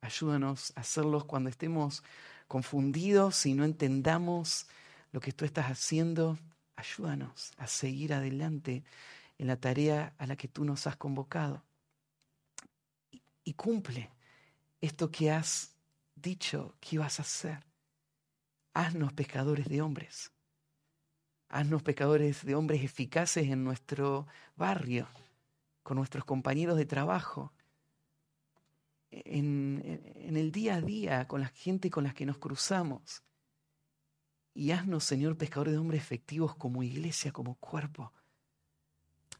Ayúdanos a hacerlo cuando estemos confundidos y no entendamos lo que tú estás haciendo. Ayúdanos a seguir adelante en la tarea a la que tú nos has convocado. Y, cumple esto que has dicho que ibas a hacer. Haznos pescadores de hombres. Haznos pescadores de hombres eficaces en nuestro barrio, con nuestros compañeros de trabajo, en, en, el día a día, con la gente con la que nos cruzamos. Y haznos, Señor, pescadores de hombres efectivos como iglesia, como cuerpo,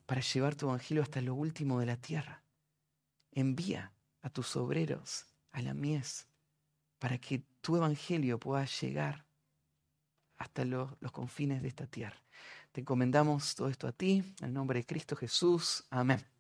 para llevar tu evangelio hasta lo último de la tierra. Envía a tus obreros a la mies para que tu evangelio pueda llegar hasta los, confines de esta tierra. Te encomendamos todo esto a ti, en el nombre de Cristo Jesús. Amén.